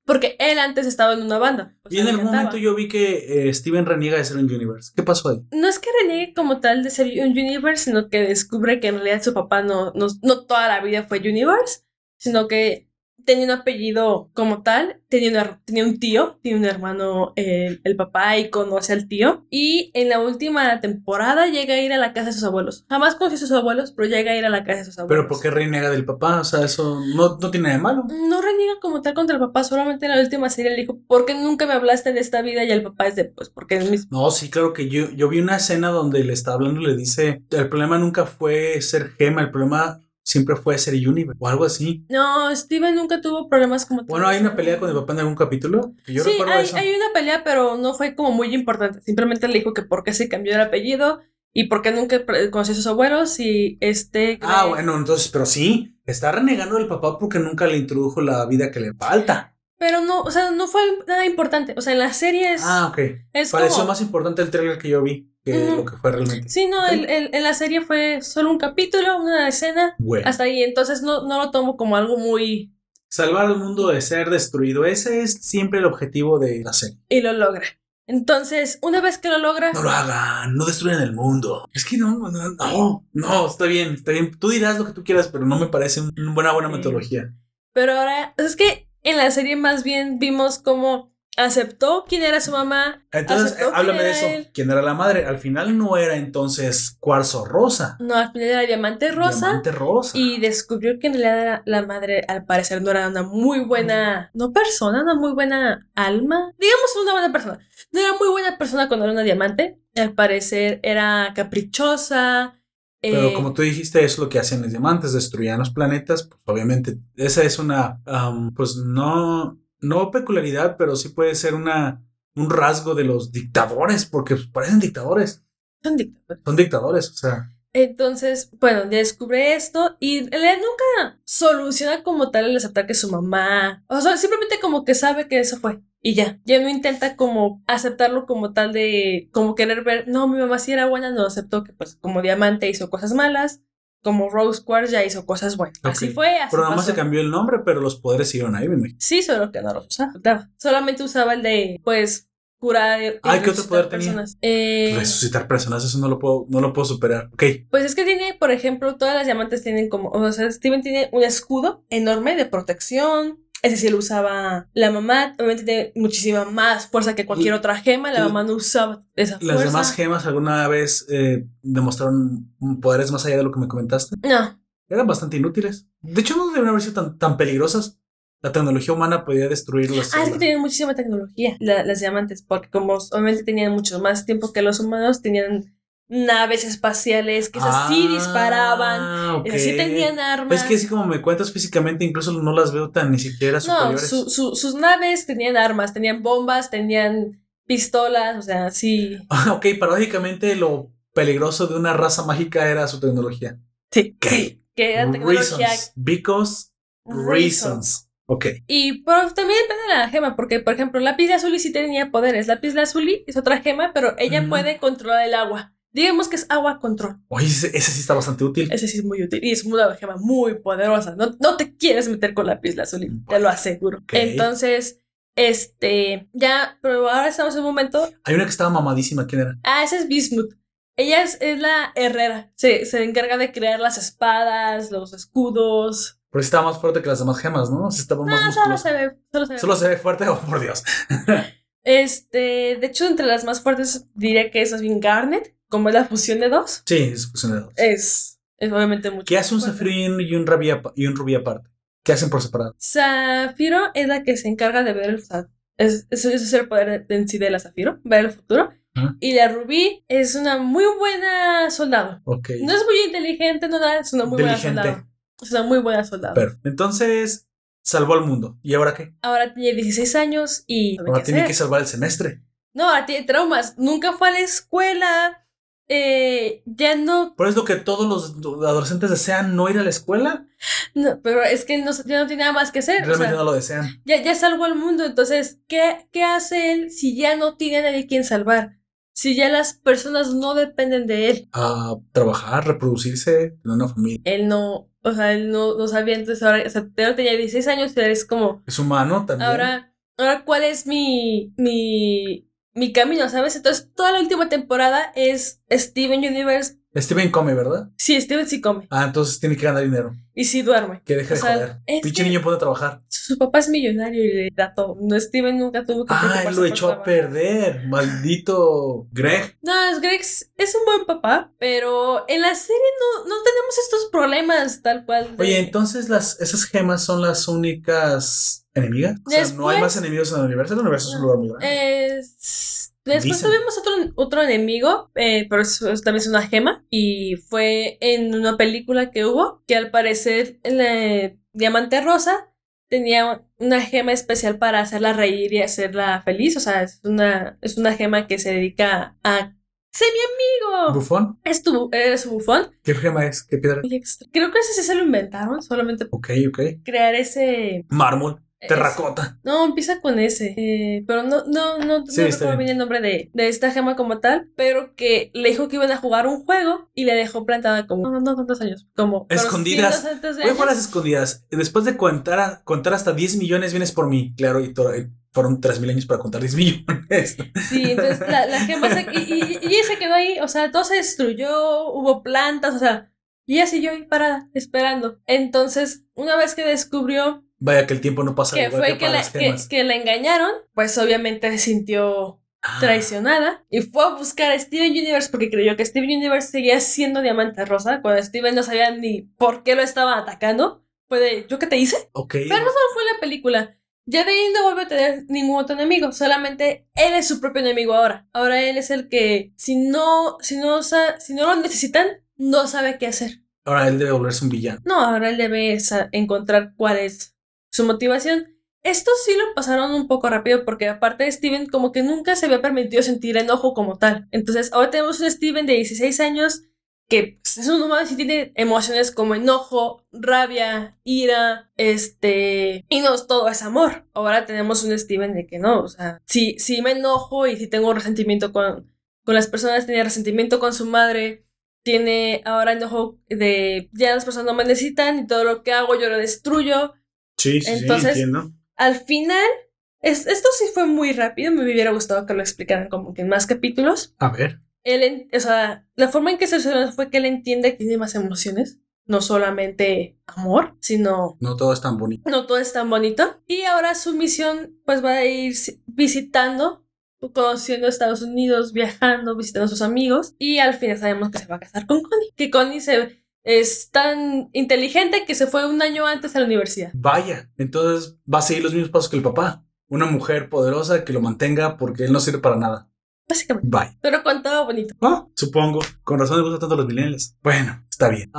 Porque él antes estaba en una banda. o Y en algún momento yo vi que eh, Steven reniega de ser un Universe. ¿Qué pasó ahí? No es que reniegue como tal de ser un Universe, sino que descubre que en realidad su papá no, no, no toda la vida fue Universe, sino que tenía un apellido como tal, tenía, una- tenía un tío, tiene un hermano, el, el papá, y conoce al tío. Y en la última temporada llega a ir a la casa de sus abuelos. Jamás conoció a sus abuelos, pero llega a ir a la casa de sus abuelos. Pero ¿por qué reniega del papá? O sea, eso no, no tiene nada de malo. No reniega como tal contra el papá, solamente en la última serie le dijo, ¿por qué nunca me hablaste de esta vida? Y el papá es de, pues, porque es mi No, sí, claro que yo, yo vi una escena donde le está hablando le dice, el problema nunca fue ser gema, el problema siempre fue ser Universe o algo así. No, Steven nunca tuvo problemas como. Bueno, hay una pelea con el papá en algún capítulo. que Yo sí, recuerdo hay, eso. hay una pelea, pero no fue como muy importante. Simplemente le dijo que por qué se cambió el apellido y por qué nunca conoció a sus abuelos y este... Ah, bueno, entonces, pero sí, está renegando del papá porque nunca le introdujo la vida que le falta. Pero no, o sea, no fue nada importante. O sea, en las series Ah, ok. es Pareció como... más importante el trailer que yo vi que lo que fue realmente. Sí, no, el- el- en la serie fue solo un capítulo, una escena, Bueno, hasta ahí. Entonces no, no lo tomo como algo muy... salvar al mundo de ser destruido, ese es siempre el objetivo de la serie. y lo logra. Entonces, una vez que lo logra, No lo hagan, no destruyan el mundo. Es que no, no, no, no, está bien, está bien. Tú dirás lo que tú quieras, pero no me parece un- una buena, buena Sí. metodología. pero ahora, es que en la serie más bien vimos cómo aceptó quién era su mamá. Entonces, eh, háblame de eso. él. ¿Quién era la madre? Al final no era entonces cuarzo rosa. No, al final era diamante rosa. Diamante rosa. Y descubrió que en realidad era- la madre, al parecer, no era una muy buena, no persona, una muy buena alma. Digamos una buena persona. No era muy buena persona cuando era una diamante. Al parecer era caprichosa, Pero Eh, como tú dijiste, es lo que hacían los diamantes, destruían los planetas, pues obviamente esa es una, am, pues no, no peculiaridad, pero sí puede ser una, un rasgo de los dictadores, porque pues, parecen dictadores, son dictadores. son dictadores, o sea, Entonces, bueno, descubre esto y realidad nunca soluciona como tal el aceptar que su mamá, o sea, simplemente como que sabe que eso fue y ya, ya no intenta como aceptarlo como tal de, como querer ver, no, mi mamá sí era buena, no aceptó que pues como diamante hizo cosas malas, como Rose Quartz ya hizo cosas buenas. Así Ok. fue, así pero nada más pasó. se cambió el nombre, pero los poderes siguieron ahí, me imagino. Sí, solo que no los usaba. Solamente usaba el de, pues, curar. y Ay, ¿qué otro poder tenía? personas. Eh, Resucitar personas, eso no lo puedo, no lo puedo superar. Ok, Pues es que tiene, por ejemplo, todas las diamantes tienen como, o sea, Steven tiene un escudo enorme de protección. Ese sí lo usaba la mamá. Obviamente tiene muchísima más fuerza que cualquier otra gema. La mamá no usaba esa fuerza. las demás gemas alguna vez eh, demostraron poderes más allá de lo que me comentaste. No, Eran bastante inútiles. De hecho, no deberían haber sido tan, tan peligrosas. La tecnología humana podía destruirlos. Ah, es que tenían muchísima tecnología, la- las diamantes, porque como obviamente tenían mucho más tiempo que los humanos, tenían naves espaciales que esas sí disparaban, Ah, esas sí ok. tenían armas. Es que así como me cuentas físicamente, incluso no las veo tan ni siquiera No, superiores. su- su- sus naves tenían armas, tenían bombas, tenían pistolas, o sea, sí. ok, paradójicamente lo peligroso de una raza mágica era su tecnología. Sí, Ok. sí, que era tecnología. Reasons. Because reasons. Ok. Y pero también depende de la gema, porque por ejemplo, Lápiz Lazuli sí tenía poderes. Lápiz Lazuli es otra gema, pero ella puede controlar el agua. Digamos que es agua control. Oye, ese, ese sí está bastante útil. Ese sí es muy útil y es una gema muy poderosa. No, no te quieres meter con Lápiz Lazuli, te lo aseguro. Entonces, este, ya, pero ahora estamos en un momento. Hay una que estaba mamadísima. ¿Quién era? Ah, esa es Bismuth. Ella es, es la herrera. Se, se encarga de crear las espadas, los escudos. Sí estaba más fuerte que las demás gemas, ¿no? Sí estaba más Ah, solo se ve, solo se ve. Solo se ve fuerte, oh por Dios. Este, de hecho, entre las más fuertes diría que es más bien Garnet, como es la fusión de dos. Sí, es fusión de dos. Es, es obviamente mucho. ¿Qué hace un fuerte. zafiro y un rubí, apa- y un rubí aparte? ¿Qué hacen por separado? Zafiro es la que se encarga de ver el futuro. Es, es, es el poder de- en sí de la Zafiro, ver el futuro. Ajá. Y la Rubí es una muy buena soldado. Ok. No es muy inteligente, no nada, es una muy buena soldado. Es una muy buena soldado. Perfecto. Entonces, salvó al mundo. ¿Y ahora qué? Ahora tiene 16 años y... Ahora tiene hacer. que salvar el semestre. No, ahora tiene traumas. Nunca fue a la escuela. Eh, ya no, Por eso que todos los adolescentes desean no ir a la escuela. no, Pero es que no, ya no tiene nada más que hacer. o Realmente sea, no lo desean. ya, ya salvó al mundo. Entonces, ¿qué, ¿qué hace él si ya no tiene a nadie quien salvar? Si ya las personas no dependen de él. A trabajar, reproducirse, tener una familia. Él no, o sea, él no, no sabía. Entonces ahora, o sea, tenía 16 años y es como, Es humano también. ahora, ahora ¿cuál es mi, mi, mi camino, sabes? Entonces toda la última temporada es Steven Universe. Steven come, ¿verdad? Sí, Steven sí come Ah, entonces tiene que ganar dinero. y sí duerme. Que deje O de sea, joder. Pinche niño puede trabajar. Su, papá es millonario y le da todo. No, Steven nunca tuvo que Ah, él lo echó a perder. Maldito Greg. No, es Greg es es un buen papá, pero en la serie no, no tenemos estos problemas tal cual. de- Oye, entonces las, esas gemas son las únicas enemigas. O sea, no hay más enemigos en el universo. El universo es un lugar muy grande. Es- Después Dicen. tuvimos otro, otro enemigo, eh, pero eso, también es una gema. Y fue en una película que hubo, que al parecer el Diamante Rosa tenía una gema especial para hacerla reír y hacerla feliz. O sea, es una, es una gema que se dedica a... ¡Sé mi amigo! ¿Bufón? Es tu, es su bufón. ¿Qué gema es? ¿Qué piedra? Creo que ese sí se lo inventaron, solamente Ok, ok. crear ese... Mármol. Ese- Terracota. no, empieza con ese. eh, pero no, no, no, Sí, no recuerdo bien. bien el nombre de, de esta gema como tal. Pero que le dijo que iban a jugar un juego y le dejó plantada como. No, no tantos años. Como. Escondidas. sí, no sé, Voy a jugar las escondidas. Después de contar, contar hasta 10 millones, vienes por mí. Claro, y eh, fueron 3 mil años para contar 10 millones. Sí, entonces la, la gema se, y, y, y se quedó ahí. O sea, todo se destruyó. Hubo plantas, o sea. Y ella siguió ahí parada, esperando. Entonces, una vez que descubrió Vaya que el tiempo no pasa que igual fue que para la, las que, que la engañaron, pues obviamente se sintió Ah, traicionada y fue a buscar a Steven Universe porque creyó que Steven Universe seguía siendo Diamante Rosa cuando Steven no sabía ni por qué lo estaba atacando. Fue de, ¿yo qué te hice? Ok. Pero eso no fue la película. Ya de ahí no vuelve a tener ningún otro enemigo, solamente él es su propio enemigo ahora. Ahora él es el que, si no, si no, si no lo necesitan, no sabe qué hacer. Ahora él debe volverse un villano. No, ahora él debe encontrar cuál es su motivación. Esto sí lo pasaron un poco rápido porque aparte de Steven como que nunca se había permitido sentir enojo como tal. Entonces ahora tenemos un Steven de 16 años que pues, es un humano sí tiene emociones como enojo, rabia, ira, este... Y no todo es amor. Ahora tenemos un Steven de que no, o sea, sí, sí me enojo y sí tengo resentimiento con, con las personas, tenía resentimiento con su madre, tiene ahora enojo de ya las personas no me necesitan y todo lo que hago yo lo destruyo. Sí, sí, Entonces- sí, entiendo. Al final, es, esto sí fue muy rápido, me hubiera gustado que lo explicaran como que en más capítulos. A ver. Él, o sea, la forma en que se solucionó fue que él entiende que tiene más emociones, no solamente amor, sino No todo es tan bonito. no todo es tan bonito. Y ahora su misión pues va a ir si- visitando, conociendo Estados Unidos, viajando, visitando a sus amigos. Y al final sabemos que se va a casar con Connie. Que Connie se, es tan inteligente que se fue un año antes a la universidad. Vaya, entonces va a seguir los mismos pasos que el papá. Una mujer poderosa que lo mantenga porque él no sirve para nada. Básicamente. Bye. Pero con todo bonito. Ah, supongo. Con razón le gustan tanto los millennials. Bueno, está bien.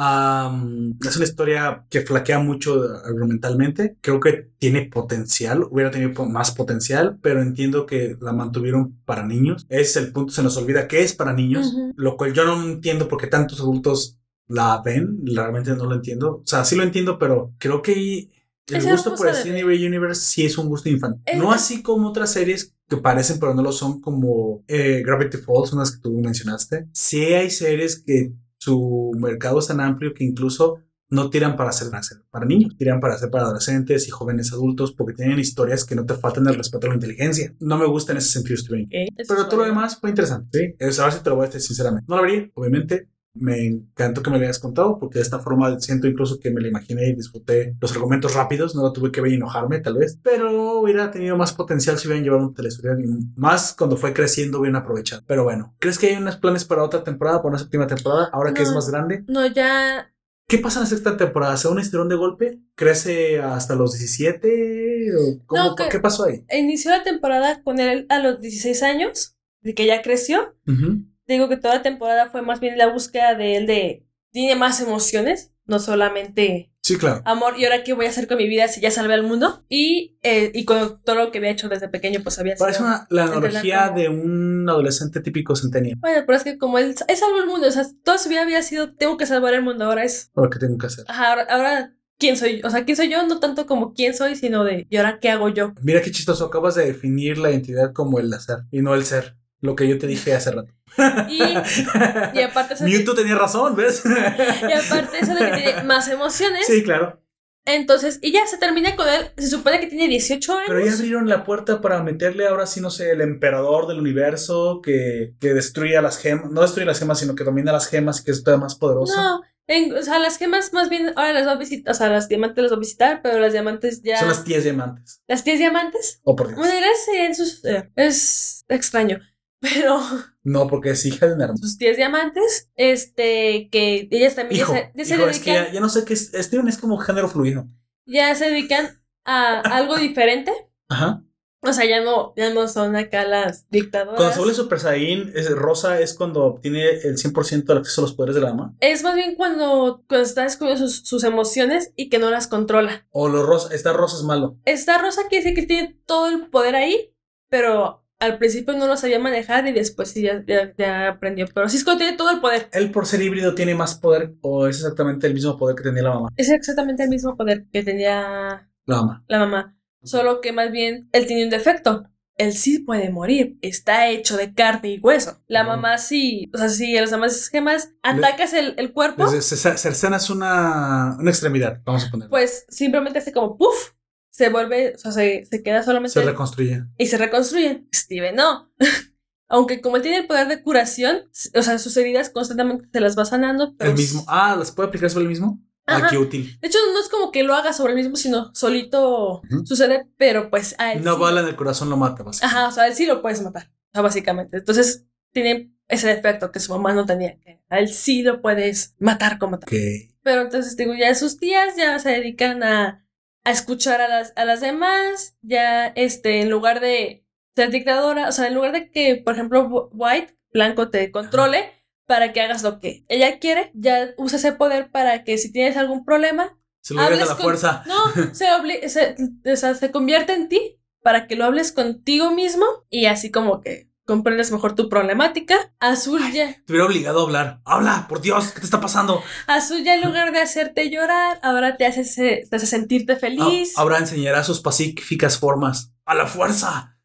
Es una historia que flaquea mucho argumentalmente. Creo que tiene potencial. Hubiera tenido más potencial, pero entiendo que la mantuvieron para niños. Ese es el punto. Se nos olvida que es para niños, lo cual yo no entiendo por qué tantos adultos la ven. Realmente no lo entiendo. O sea, sí lo entiendo, pero creo que el gusto por Steven Universe sí es un gusto infantil. Es- No así como otras series que parecen pero no lo son como eh, Gravity Falls, unas que tú mencionaste. Sí hay series que su mercado es tan amplio que incluso no tiran para hacer para niños, tiran para hacer para adolescentes y jóvenes adultos porque tienen historias que no te faltan el respeto a la inteligencia. No me gusta en ese sentido Steven. Pero todo lo demás fue interesante, ¿sí? Es, ahora sí te lo voy a decir sinceramente. No lo vería, obviamente. Me encantó que me lo hayas contado porque de esta forma siento incluso que me lo imaginé y disfruté los argumentos rápidos. No lo tuve que ver y enojarme, tal vez. Pero hubiera tenido más potencial si hubieran llevado un teleserie. y Más cuando fue creciendo, hubieran aprovechado. Pero bueno, ¿crees que hay unos planes para otra temporada, para una séptima temporada, ahora que es más grande? No, ya. ¿Qué pasa en la sexta temporada? ¿Se da un estirón de golpe? ¿Crece hasta los 17? ¿O cómo- No, que- ¿Qué pasó ahí? Inició la temporada con él a los 16 años, de que ya creció. Ujú. Digo que toda la temporada fue más bien la búsqueda de él de. Tiene más emociones, no solamente Sí, claro. amor, ¿y ahora qué voy a hacer con mi vida si ya salvé al mundo? Y, eh, y con todo lo que había hecho desde pequeño, pues había Parece sido- una, la analogía de un adolescente típico centennial. Bueno, pero es que como él, él salvó el mundo, o sea, toda su vida había sido, tengo que salvar el mundo, ahora es, Lo que tengo que hacer. ajá, ahora, ahora, ¿quién soy? O sea, ¿quién soy yo? No tanto como quién soy, sino de, ¿y ahora qué hago yo? Mira qué chistoso. Acabas de definir la identidad como el hacer y no el ser. Lo que yo te dije hace rato. Y, y aparte eso Mewtwo tenía razón, ¿ves? y aparte eso de que tiene más emociones, sí, claro. entonces, y ya se termina con él, se supone que tiene 18 años. Pero ya abrieron la puerta para meterle ahora sí, no sé, el emperador del universo que, que destruye a las gemas. No destruye las gemas, sino que domina las gemas y que es todavía más poderoso. No, en- o sea, las gemas más bien ahora las va a visitar, o sea, las diamantes las va a visitar, pero las diamantes ya... Son las 10 diamantes. ¿Las 10 diamantes? Oh, por Dios. Bueno, gracias sus... eh, es extraño, pero No, porque es hija de un hermano. sus 10 diamantes, este, que ellas también Hijo, ya se, ya se hijo, es que dedican, ya, ya no sé qué es. Steven es como género fluido. ya se dedican a algo diferente. Ajá. O sea, ya no, ya no son acá las dictadoras. Cuando se vuelve Super Saiyan, es, Rosa es cuando obtiene el 100% del acceso a los poderes de la dama. Es más bien cuando, cuando está descubriendo sus, sus emociones y que no las controla. O lo rosa, esta Rosa es malo. Esta Rosa quiere decir que tiene todo el poder ahí, pero al principio no lo sabía manejar y después sí ya, ya, ya aprendió. Pero Cisco tiene todo el poder. ¿Él por ser híbrido tiene más poder o es exactamente el mismo poder que tenía la mamá? Es exactamente el mismo poder que tenía La mamá. la mamá. Solo que más bien él tiene un defecto. Él sí puede morir. Está hecho de carne y hueso. La Mm. mamá sí. O sea, si a las demás gemas atacas el, el cuerpo, cercenas una, una extremidad, vamos a poner. pues simplemente hace como puff. Se vuelve, o sea, se, se queda solamente Se reconstruye. y se reconstruyen. Steven no. Aunque como él tiene el poder de curación, o sea, sus heridas constantemente se las va sanando. Pero El mismo. Ah, ¿las puede aplicar sobre el mismo? Ah, Ajá. qué útil. De hecho, no es como que lo haga sobre el mismo, sino solito sucede, pero pues a él Una sí- bala en el corazón lo mata, básicamente. Ajá, o sea, a él sí lo puedes matar. O sea, básicamente. Entonces, tiene ese defecto que su mamá no tenía. Que a él sí lo puedes matar como tal. Ok. Pero entonces, digo, ya sus tías ya se dedican a, a escuchar a las, a las demás. Ya, este, en lugar de ser dictadora, o sea, en lugar de que, por ejemplo, Wh- White, blanco, te controle, para que hagas lo que ella quiere. Ya usa ese poder para que si tienes algún problema, Se lo digas a Hables la con- fuerza. no, se, obli- se, o sea, se convierte en ti para que lo hables contigo mismo y así como que comprendes mejor tu problemática. Azul ya, Te hubiera obligado a hablar. Habla, por Dios, ¿qué te está pasando? Azul ya en lugar de hacerte llorar, ahora te hace, se- te hace sentirte feliz. Ah, ahora enseñará sus pacíficas formas. ¡A la fuerza!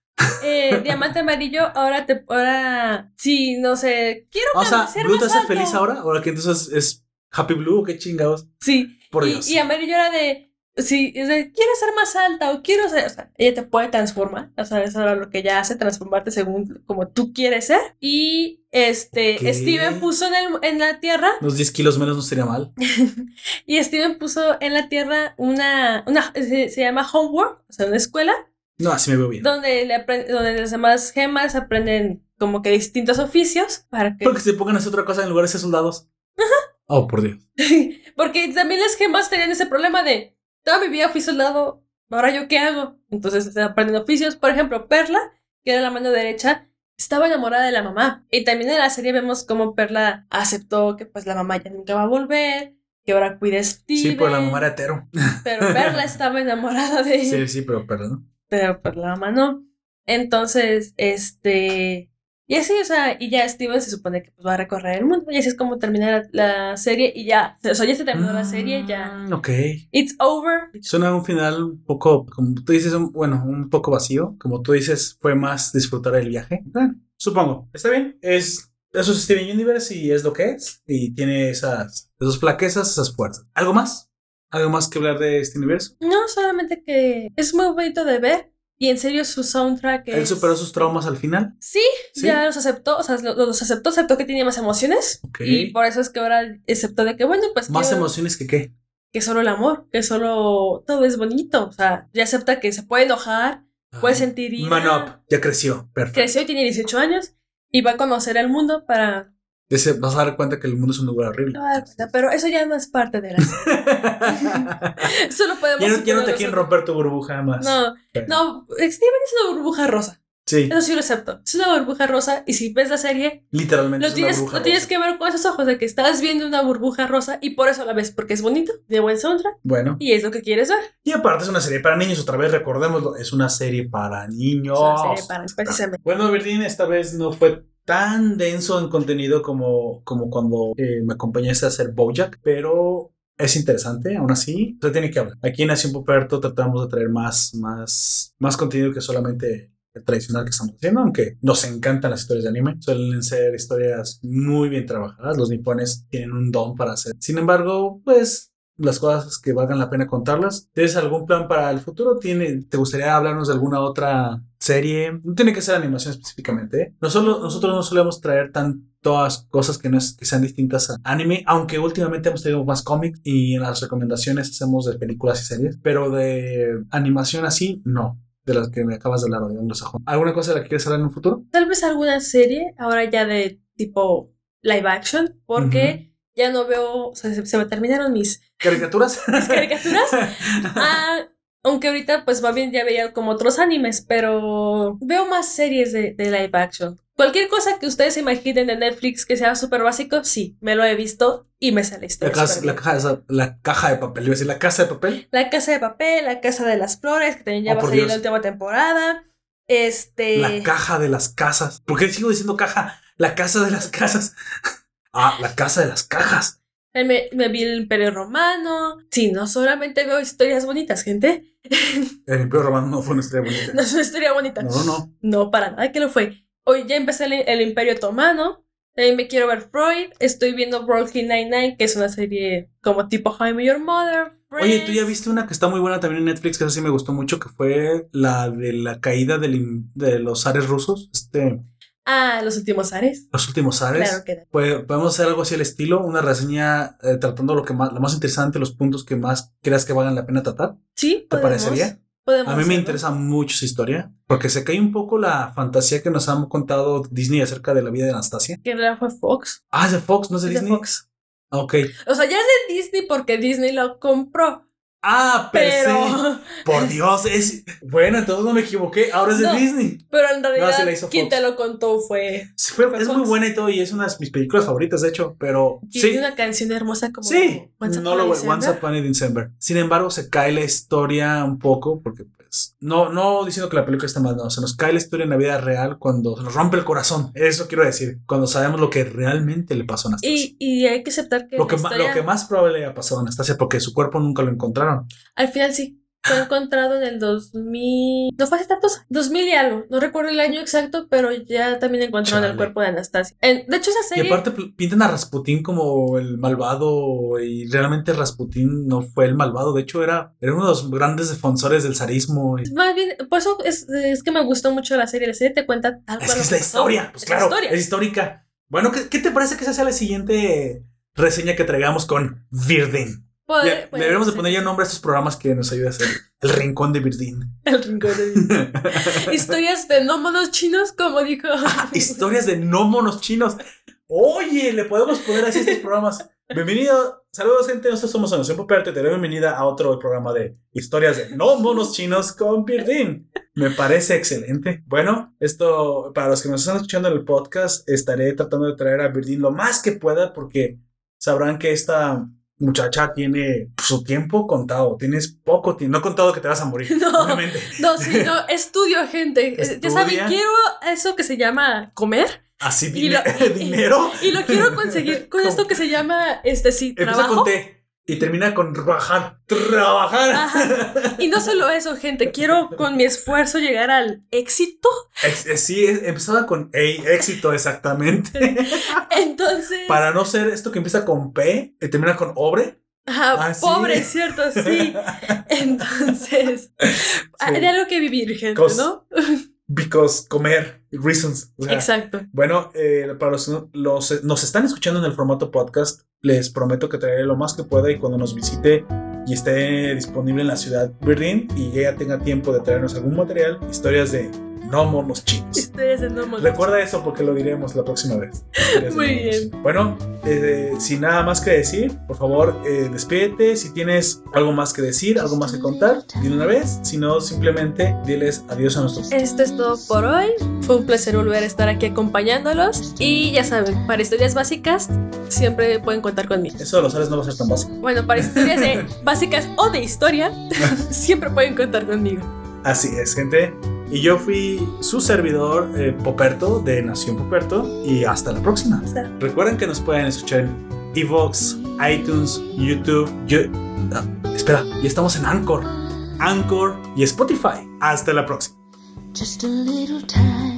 Eh, diamante amarillo, ahora te, ahora, sí, no sé, quiero O sea, ser ¿Blue te hace feliz ahora? ¿Ahora que entonces es Happy Blue o qué chingados? Sí, Por y, Dios. y amarillo era de, sí, es de, quiero ser más alta o quiero ser, o sea, ella te puede transformar, o sea, eso era lo que ella hace, transformarte según como tú quieres ser. Y este, Ok. Steven puso en, el- en la tierra, Unos 10 kilos menos no sería mal. y Steven puso en la tierra una, una se, se llama homework, o sea, una escuela, No, así me veo bien. donde, le apren- donde las demás gemas aprenden como que distintos oficios para que... Porque se pongan a hacer otra cosa en lugar de ser soldados. Oh, por Dios. Porque también las gemas tenían ese problema de toda mi vida fui soldado, ahora yo qué hago. Entonces se aprenden oficios. Por ejemplo, Perla, que era la mano derecha, estaba enamorada de la mamá. Y también en la serie vemos cómo Perla aceptó que pues la mamá ya nunca va a volver, que ahora cuida a Steven. Sí, por la mamá era hetero. Pero Perla estaba enamorada de ella. Sí, sí, pero perdón. Pero pues la mamá no. Entonces, este. Y así, o sea, y ya Steven se supone que pues, va a recorrer el mundo. Y así es como termina la, la serie. Y ya, o sea, ya se terminó la serie, ya. Mm, Ok. It's over. Suena un final un poco, como tú dices, un- bueno, un poco vacío. Como tú dices, fue más disfrutar el viaje. Ah, supongo. Está bien. Es, eso es Steven Universe y es lo que es. Y tiene esas, esas flaquezas, esas fuerzas. ¿Algo más? ¿Algo más que hablar de este universo? No, solamente que es muy bonito de ver. Y en serio, su soundtrack es. Él superó sus traumas al final. Sí, Sí. ya los aceptó, o sea, lo- los aceptó, aceptó que tenía más emociones. Y por eso es que ahora aceptó de que, bueno, pues. Más emociones que qué. Que solo el amor, que solo todo es bonito. O sea, ya acepta que se puede enojar, puede sentir ira. Man up. Ya creció. Perfecto. creció y tiene 18 años y va a conocer el mundo para Ese- vas a dar cuenta que el mundo es un lugar horrible. no dar cuenta, pero eso ya no es parte de la serie. Solo podemos ya, no, ya no te quieren romper tu burbuja más. No, no, Steven es una burbuja rosa. Sí, Eso sí lo acepto. Es una burbuja rosa y si ves la serie, literalmente. lo es una tienes, burbuja lo tienes que ver con esos ojos de que estás viendo una burbuja rosa y por eso la ves, porque es bonito, de buen soundtrack Bueno, y es lo que quieres ver. y aparte es una serie para niños, otra vez recordémoslo, es una serie para niños. Es una serie para- precisamente. Bueno, Berlín esta vez no fue tan denso en contenido como, como cuando eh, me acompañaste a hacer Bojack, pero es interesante, aún así, se tiene que hablar. Aquí en Nación Poperto tratamos de traer más, más, más contenido que solamente el tradicional que estamos haciendo, aunque nos encantan las historias de anime. Suelen ser historias muy bien trabajadas, los nipones tienen un don para hacer. Sin embargo, pues las cosas que valgan la pena contarlas. ¿Tienes algún plan para el futuro? ¿Tiene, ¿Te gustaría hablarnos de alguna otra serie? No tiene que ser animación específicamente. ¿eh? No solo- nosotros no solemos traer tantas cosas que, no es, que sean distintas a anime, aunque últimamente hemos tenido más cómics y en las recomendaciones hacemos de películas y series, pero de animación así, no. De las que me acabas de hablar de anglosajón. ¿Alguna cosa de la que quieres hablar en un futuro? Tal vez alguna serie, ahora ya de tipo live action, porque ya no veo, o sea, se, se me terminaron mis ¿Caricaturas? ¿Las caricaturas? Ah, aunque ahorita pues más bien ya veía como otros animes, pero veo más series de, de live action. Cualquier cosa que ustedes se imaginen de Netflix que sea súper básico, sí, me lo he visto y me sale la La, historia. casa, la, caja, esa- la caja de papel, iba a decir la casa de papel. La Casa de Papel, La Casa de las Flores, que también ya Oh, va a salir Dios. la última temporada. Este. La caja de las casas. ¿Por qué sigo diciendo caja? La casa de las casas. Ah, la casa de las cajas. Me, me vi el Imperio Romano. Sí, no solamente veo historias bonitas, gente. El Imperio Romano no fue una historia bonita. No es una historia bonita. No, no, no. No, para nada que lo fue. Hoy ya empecé el, el Imperio Otomano. También me quiero ver Freud. Estoy viendo Brooklyn Nine-Nine, que es una serie como tipo Met Your Mother. Oye, tú ya Friends. viste una que está muy buena también en Netflix, que eso sí me gustó mucho, que fue la de la caída del de los zares rusos, este, Ah, Los Últimos Ares. los últimos zares. Claro que Pues, podemos hacer algo así al estilo, una reseña eh, tratando lo que más, lo más interesante, los puntos que más creas que valgan la pena tratar. Sí, ¿Te podemos. parecería? Podemos A mí me hacerlo. interesa mucho esa historia, porque se cae un poco la fantasía que nos han contado Disney acerca de la vida de Anastasia. Que realidad fue Fox. Ah, es de Fox, no es de Es de Disney. Fox. Ok. O sea, ya es de Disney porque Disney lo compró. Ah, pero, Por Dios, es. Bueno, entonces no me equivoqué. Ahora es de. Disney. pero en realidad, No, quien te lo contó fue. Sí, fue- Fue es muy buena y todo, y es una de mis películas favoritas, de hecho. Pero Tiene sí. una canción hermosa como. Sí, Once no lo Once. Upon a December. Sin embargo, se cae la historia un poco porque, no, no diciendo que la película está mal, no, se nos cae la historia en la vida real cuando se nos rompe el corazón. Eso quiero decir, cuando sabemos lo que realmente le pasó a Anastasia. Y, y hay que aceptar que, lo, que historia, lo que más probable le ha pasado a Anastasia porque su cuerpo nunca lo encontraron. al final sí fue encontrado en el 2000. No fue hace tantos. 2000 y algo. No recuerdo el año exacto, pero ya también encontraron el cuerpo de Anastasia. En- de hecho, esa Y serie. aparte pl- pintan a Rasputín como el malvado y realmente Rasputín no fue el malvado, de hecho era, era uno de los grandes defensores del zarismo. y- Más bien, por eso es, es que me gustó mucho la serie. La serie te cuenta tal cual. Es que es la historia, pues Es la claro, historia. es histórica. Bueno, ¿qué, qué te parece que esa sea la siguiente reseña que traigamos con Virdin? Poder- Ya, deberíamos de poner ya nombre a estos programas que nos ayuda a hacer el rincón de Virdin. El rincón de Historias de nómanos chinos, como dijo. Historias de no monos chinos. Oye, le podemos poner así estos programas. Bienvenido, saludos gente, nosotros somos Anoción Poperte, te doy bienvenida a otro programa de historias de no monos chinos con Pirdin. Me parece excelente. Bueno, esto, para los que nos están escuchando en el podcast, estaré tratando de traer a Birdin lo más que pueda porque sabrán que esta muchacha tiene su tiempo contado, tienes poco tiempo, no contado que te vas a morir, No. obviamente. No, sí, no, estudio, gente. Eh, Ya saben, quiero eso que se llama comer Así Y dine- lo- y- dinero. y lo quiero conseguir con esto que se llama, este sí, Empieza trabajo. con y termina con trabajar. Trabajar. Ajá. Y no solo eso, gente, quiero con mi esfuerzo llegar al éxito. Ex- eh, sí, es- empezaba con A, éxito exactamente. Entonces, Para no ser esto que empieza con P y termina con obre. ajá, Ah, sí. pobre, ¿cierto? Sí. Entonces, de algo que vivir, gente, Cos- ¿no? Because comer, reasons. O sea, Exacto. Bueno, eh, para los los, nos están escuchando en el formato podcast, les prometo que traeré lo más que pueda y cuando nos visite y esté disponible en la ciudad Berlín y ella tenga tiempo de traernos algún material, historias de no monos chinos. Nómadas. Recuerda eso porque lo diremos la próxima vez. Muy bien. Bueno, eh, sin nada más que decir, por favor, eh, despídete. Si tienes algo más que decir, algo más que contar, dile una vez. Si no, simplemente diles adiós a nuestros. Esto es todo por hoy. Fue un placer volver a estar aquí acompañándolos. Y ya saben, para historias básicas, siempre pueden contar conmigo. Eso de los sales no va a ser tan básico. Bueno, para historias de- básicas o de historia, siempre pueden contar conmigo. Así es, gente. Y yo fui su servidor eh, Poperto de Nación Poperto. Y hasta la próxima. Hasta. Recuerden que nos pueden escuchar en Evox, iTunes, YouTube. yo- espera, ya estamos en Anchor. Anchor y Spotify. Hasta la próxima. Just a little time.